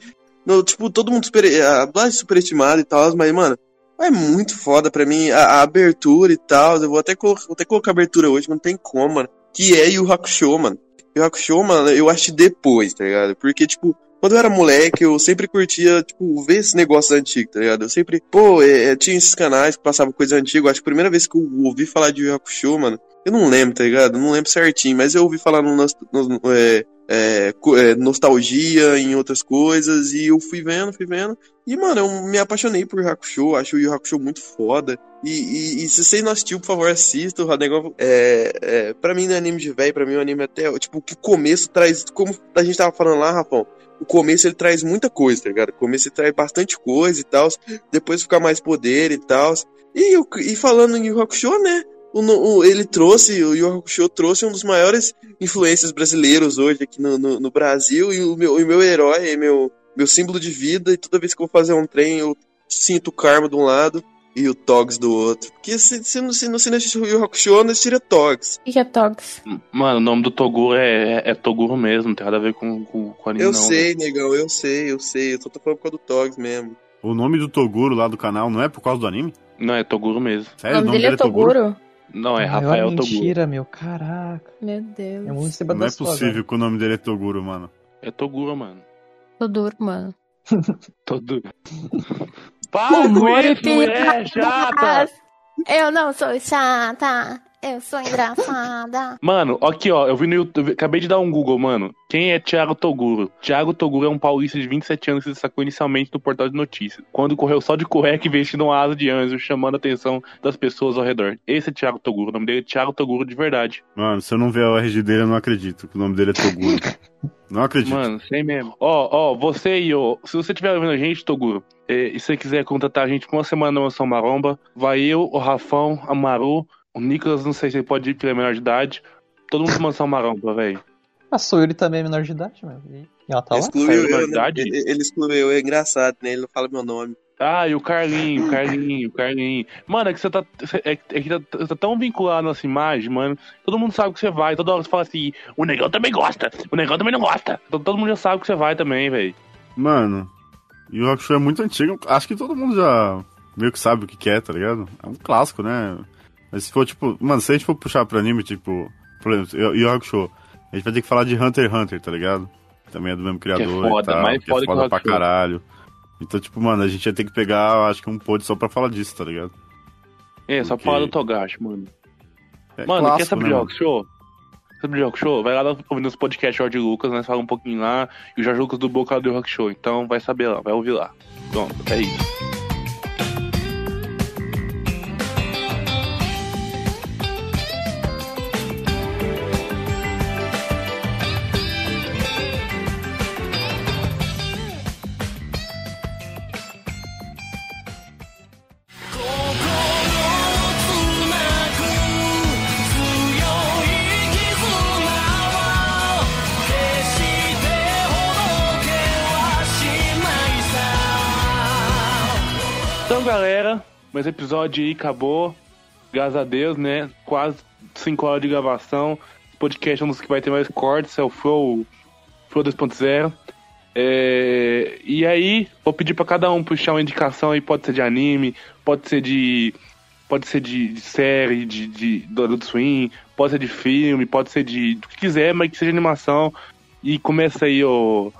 H: no- tipo, todo mundo super. A dublagem superestimada e tal, mas, mano, É muito foda pra mim a, a abertura e tal. Eu vou até, colo- vou até colocar abertura hoje, não tem como, mano. Que é Yu Hakusho, mano. Yu Hakusho, mano, eu acho depois, tá ligado? Porque, tipo, quando eu era moleque, eu sempre curtia, tipo, ver esse negócio antigo, tá ligado? Eu sempre, pô, é, é, tinha esses canais que passavam coisa antiga. Acho que a primeira vez que eu ouvi falar de Yu mano, eu não lembro, tá ligado? Não lembro certinho, mas eu ouvi falar no, nos- no- é, é, é, nostalgia, em outras coisas, e eu fui vendo, fui vendo. E, mano, eu me apaixonei por Hakusho, acho o Yu Hakusho muito foda. E, e, e se você não assistiu, por favor, assista. O negócio, é, é, pra mim não é anime de velho, pra mim é um anime até. Tipo, que começo traz. Como a gente tava falando lá, Rafão, o começo ele traz muita coisa, tá ligado? O começo ele traz bastante coisa e tal. Depois fica mais poder e tal. E, e falando em Yu Hakusho, né? O, o- ele trouxe, o Yu Hakusho trouxe um dos maiores influências brasileiros hoje aqui no, no, no Brasil. E o meu, e meu herói, meu, meu símbolo de vida. E toda vez que eu vou fazer um trem, eu sinto o karma de um lado e o Togs do outro. Porque se, se, não- se, não- se não assistir o Yu Hakusho, não assistir Togs.
D: O que é Togs?
B: Mano, o nome do Toguro é, é, é Toguro mesmo, não tem nada a ver com, com, com anime,
H: Eu
B: não.
H: sei, negão, eu sei, eu sei. Eu só tô falando por causa do Togs mesmo.
C: O nome do Toguro lá do canal não é por causa do anime?
B: Não, é Toguro mesmo.
D: O
C: Sério?
D: nome dele é Toguro?
B: Não, é
E: Maior
B: Rafael Toguro.
E: mentira, meu. Caraca.
D: Meu Deus.
E: É muito
C: Não é possível que o nome dele é Toguro, mano.
B: É Toguro, mano.
D: Tô duro, mano.
B: Todo. Para com
D: Humor e
B: isso, mulher chata!
D: Eu não sou chata. Eu sou engraçada.
B: Mano, aqui ó, eu vi no YouTube, acabei de dar um Google, mano. Quem é Thiago Toguro? Thiago Toguro é um paulista de 27 anos que se destacou inicialmente no portal de notícias, quando correu só de cueca e vestindo uma asa de anjo, chamando a atenção das pessoas ao redor. Esse é Thiago Toguro, o nome dele é Thiago Toguro de verdade.
C: Mano, se eu não ver o RG dele, eu não acredito que o nome dele é Toguro. não acredito.
B: Mano, sei mesmo. Ó, ó, você e eu, se você estiver ouvindo a gente, Toguro, eh, e se você quiser contratar a gente pra uma semana na Mansão Maromba, vai eu, o Rafão, a Maru, o Nicolas, não sei se ele pode ir porque ele é menor de idade, todo mundo Mansão Maromba, velho.
E: A Soyuri também é menor de idade, meu. E ela tá lá?
H: Excluiu
B: Saiu
H: eu, né?
B: idade?
H: Ele, ele excluiu, é engraçado, né? Ele não fala meu nome.
B: Ah, e o Carlinho, o Carlinho, o Carlinho. Mano, é que você tá, é, é que tá, tá tão vinculado nessa imagem, mano. Todo mundo sabe que você vai. Toda hora você fala assim, o negão também gosta, o negão também não gosta. Então, todo mundo já sabe que você vai também, velho.
C: Mano, e o Hakusho é muito antigo. Acho que todo mundo já meio que sabe o que que é, tá ligado? É um clássico, né? Mas se for, tipo... Mano, se a gente for puxar pro anime, tipo... Por exemplo, o Hakusho, a gente vai ter que falar de Hunter x Hunter, tá ligado? Também é do mesmo criador
B: foda,
C: e tal,
B: mais
C: que
B: foda
C: é
B: que o
C: foda pra
B: Hakusho.
C: caralho. Então, tipo, mano, a gente ia ter que pegar, acho que um pod só pra falar disso, tá ligado?
B: É, só
C: Porque-
B: fala do Togashi, mano.
C: É
B: mano,
C: clássico,
B: quer saber
C: né?
B: Rock Show? Quer saber de Rock Show? Vai lá ouvindo os podcasts Jorge Lucas, né? Fala um pouquinho lá. E o Jorge Lucas do Boca do Rock Show. Então vai saber lá, vai ouvir lá. Pronto, é isso. Galera, mais episódio aí acabou. Graças a Deus, né? Quase 5 horas de gravação. Esse podcast é um dos que vai ter mais cortes, é o Flow, Flow 2.0. É, e aí, vou pedir pra cada um puxar uma indicação aí, pode ser de anime, pode ser de. Pode ser de, de série, de, de do Adult Swim, pode ser de filme, pode ser de do que quiser, mas que seja animação. E começa aí, o.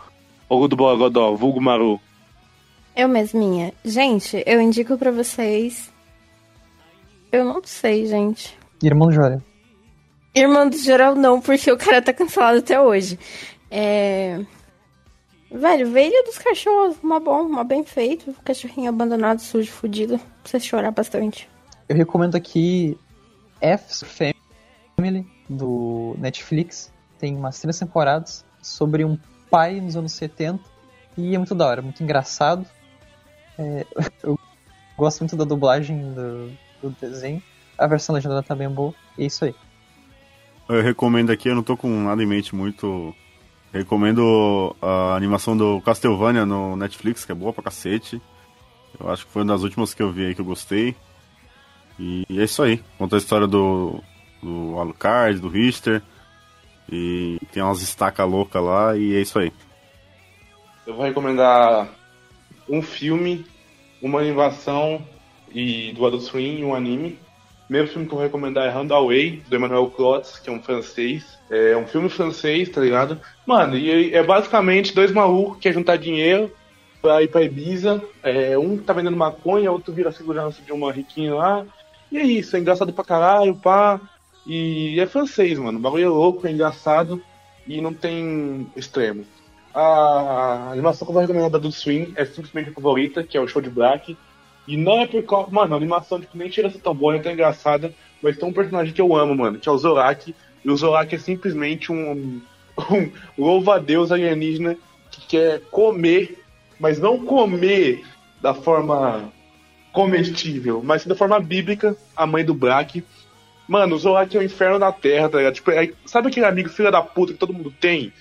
B: O do Borogodó, vulgo Maru.
D: Eu mesminha. Gente, eu indico pra vocês. Eu não sei, gente.
E: Irmão do Jória.
D: Irmão do geral não, porque o cara tá cancelado até hoje. É. Velho, Veio dos Cachorros, uma bom, uma bem feito. Cachorrinho abandonado, sujo, fudido. Pra você chorar bastante.
E: Eu recomendo aqui F Family, do Netflix. Tem umas três temporadas sobre um pai nos anos 70. E é muito da hora, muito engraçado. É, eu gosto muito da dublagem do, do desenho. A versão legendada também é boa. E é isso aí.
C: Eu recomendo aqui, eu não tô com nada em mente muito. Recomendo a animação do Castlevania no Netflix, que é boa pra cacete. Eu acho que foi uma das últimas que eu vi aí que eu gostei. E é isso aí. Conta a história do, do Alucard, do Richter. E tem umas estacas loucas lá, e é isso aí.
K: Eu vou recomendar um filme, uma animação
B: e do Adult Swim, um anime. Primeiro filme que eu vou recomendar é Runaway, do Emmanuel Clots, que é um francês. É um filme francês, tá ligado? Mano, e é basicamente dois malucos que querem juntar dinheiro pra ir pra Ibiza. É, um tá vendendo maconha, outro vira segurança de uma riquinha lá. E é isso, é engraçado pra caralho, pá. E é francês, mano. O bagulho é louco, é engraçado e não tem extremo. A animação que eu vou recomendar da Adult Swim é simplesmente a favorita, que é o Show de Black. E não é por causa. Mano, a animação tipo, nem chega a ser tão boa, nem tão engraçada, mas tem um personagem que eu amo, mano, que é o Zorak. E o Zorak é simplesmente um, um louva-a-Deus alienígena que quer comer, mas não comer da forma comestível, mas da forma bíblica, a mãe do Black. Mano, o Zorak é o inferno na Terra, tá ligado? Tipo, é- sabe aquele amigo filho da puta que todo mundo tem?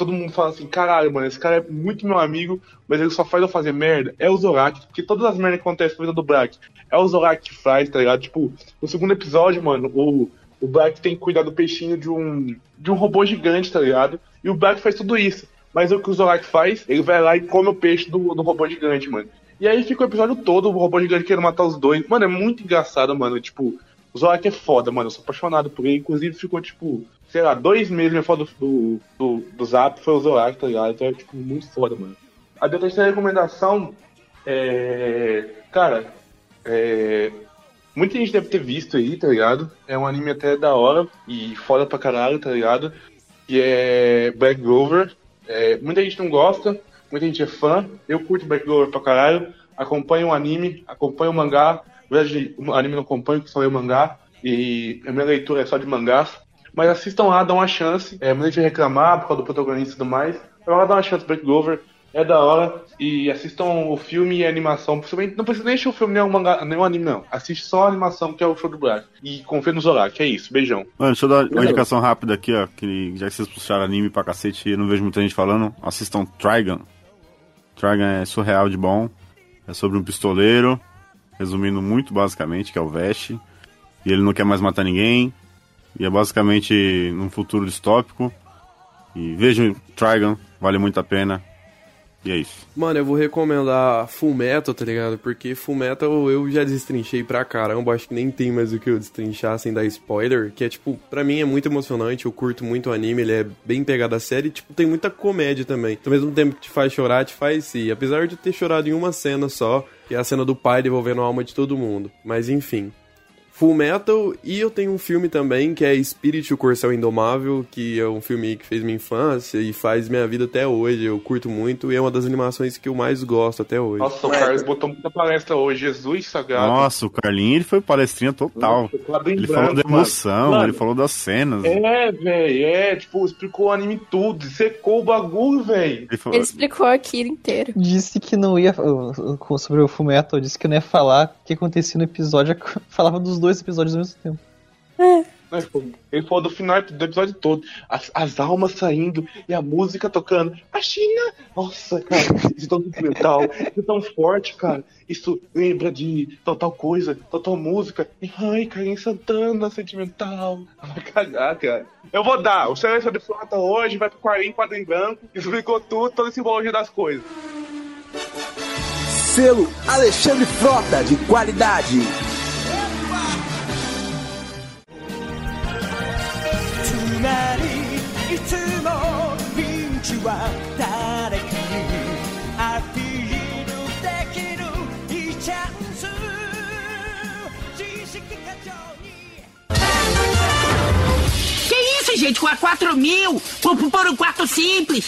B: Todo mundo fala assim, caralho, mano, esse cara é muito meu amigo, mas ele só faz eu fazer merda. É o Zorak, porque todas as merdas que acontecem com a vida do Black é o Zorak que faz, tá ligado? Tipo, no segundo episódio, mano, o, o Black tem que cuidar do peixinho de um, de um robô gigante, tá ligado? E o Black faz tudo isso. Mas o que o Zorak faz? Ele vai lá e come o peixe do, do robô gigante, mano. E aí fica o episódio todo, o robô gigante querendo matar os dois. Mano, é muito engraçado, mano. Tipo, o Zorak é foda, mano. Eu sou apaixonado por ele. Inclusive, ficou, tipo, sei lá, dois meses minha foto do, do, do Zap foi o Zorak, tá ligado? Então é, tipo, muito foda, mano. A minha terceira recomendação é. Cara, é. Muita gente deve ter visto aí, tá ligado? É um anime até da hora e foda pra caralho, tá ligado? Que é Black Clover. É, muita gente não gosta, muita gente é fã. Eu curto Black Clover pra caralho. Acompanho o anime, acompanho o mangá. Verdade, o anime não acompanho, só leio mangá. E a minha leitura é só de mangás. Mas assistam lá, dão uma chance. É, muita gente reclamar por causa do protagonista e tudo mais. Mas lá dá uma chance Black Clover. É da hora. E assistam o filme e a animação. Principalmente, não precisa nem assistir o filme nem o mangá, nem o anime, não. Assiste só a animação, que é o show do Black. E confia no Zorak, é isso. Beijão.
C: Mano, deixa eu dar uma indicação rápida aqui, ó. Que já que vocês puxaram anime pra cacete e não vejo muita gente falando, assistam Trigun. Trigun é surreal de bom. É sobre um pistoleiro, resumindo muito basicamente, que é o Vest. E ele não quer mais matar ninguém. E é basicamente num futuro distópico. E vejam Trigun, vale muito a pena. E é isso.
A: Mano, eu vou recomendar Full Metal, tá ligado? Porque Full Metal eu já destrinchei pra caramba, acho que nem tem mais o que eu destrinchar sem dar spoiler, que é tipo, pra mim é muito emocionante, eu curto muito o anime, ele é bem pegado a série, e, tipo, tem muita comédia também. Ao mesmo tempo que te faz chorar, te faz rir. Apesar de ter chorado em uma cena só, que é a cena do pai devolvendo a alma de todo mundo. Mas enfim. Full Metal, e eu tenho um filme também que é Spirit, o Corcel Indomável, que é um filme que fez minha infância e faz minha vida até hoje. Eu curto muito e é uma das animações que eu mais gosto até hoje.
B: Nossa, o Carlos botou muita palestra hoje. Jesus sagrado.
C: Nossa, o Carlinho ele foi palestrinha total.
B: Nossa,
C: Ele
B: branco,
C: falou da emoção,
B: Mano,
C: ele falou das cenas.
B: É, velho, é, tipo, explicou o anime tudo, secou o bagulho, velho.
C: Ele falou-
D: Ele explicou a Kira inteiro.
E: Disse que não ia. Sobre o Fullmetal, disse que não ia falar o que acontecia no episódio. Falava dos dois episódios ao mesmo tempo.
B: Né, tipo, Ele falou do final do episódio todo. As, as almas saindo e a música tocando. A China! Nossa, cara, isso é tão sentimental. Isso é tão forte, cara. Isso lembra de tal, tal coisa, tal, tal música. E, ai, Carlinhos Santana, sentimental. Vai cagar, cara. Eu vou dar. O Celeste de Frota hoje vai pro quadrinho, quadrinho branco. Explicou tudo, toda a simbologia das coisas.
F: Selo Alexandre Frota de qualidade.
L: つまりいつもピンチは誰かにアピールできるいいチャンス知識過剰に
M: Que isso, gente? Com a 4 mil? Por, por um quarto simples?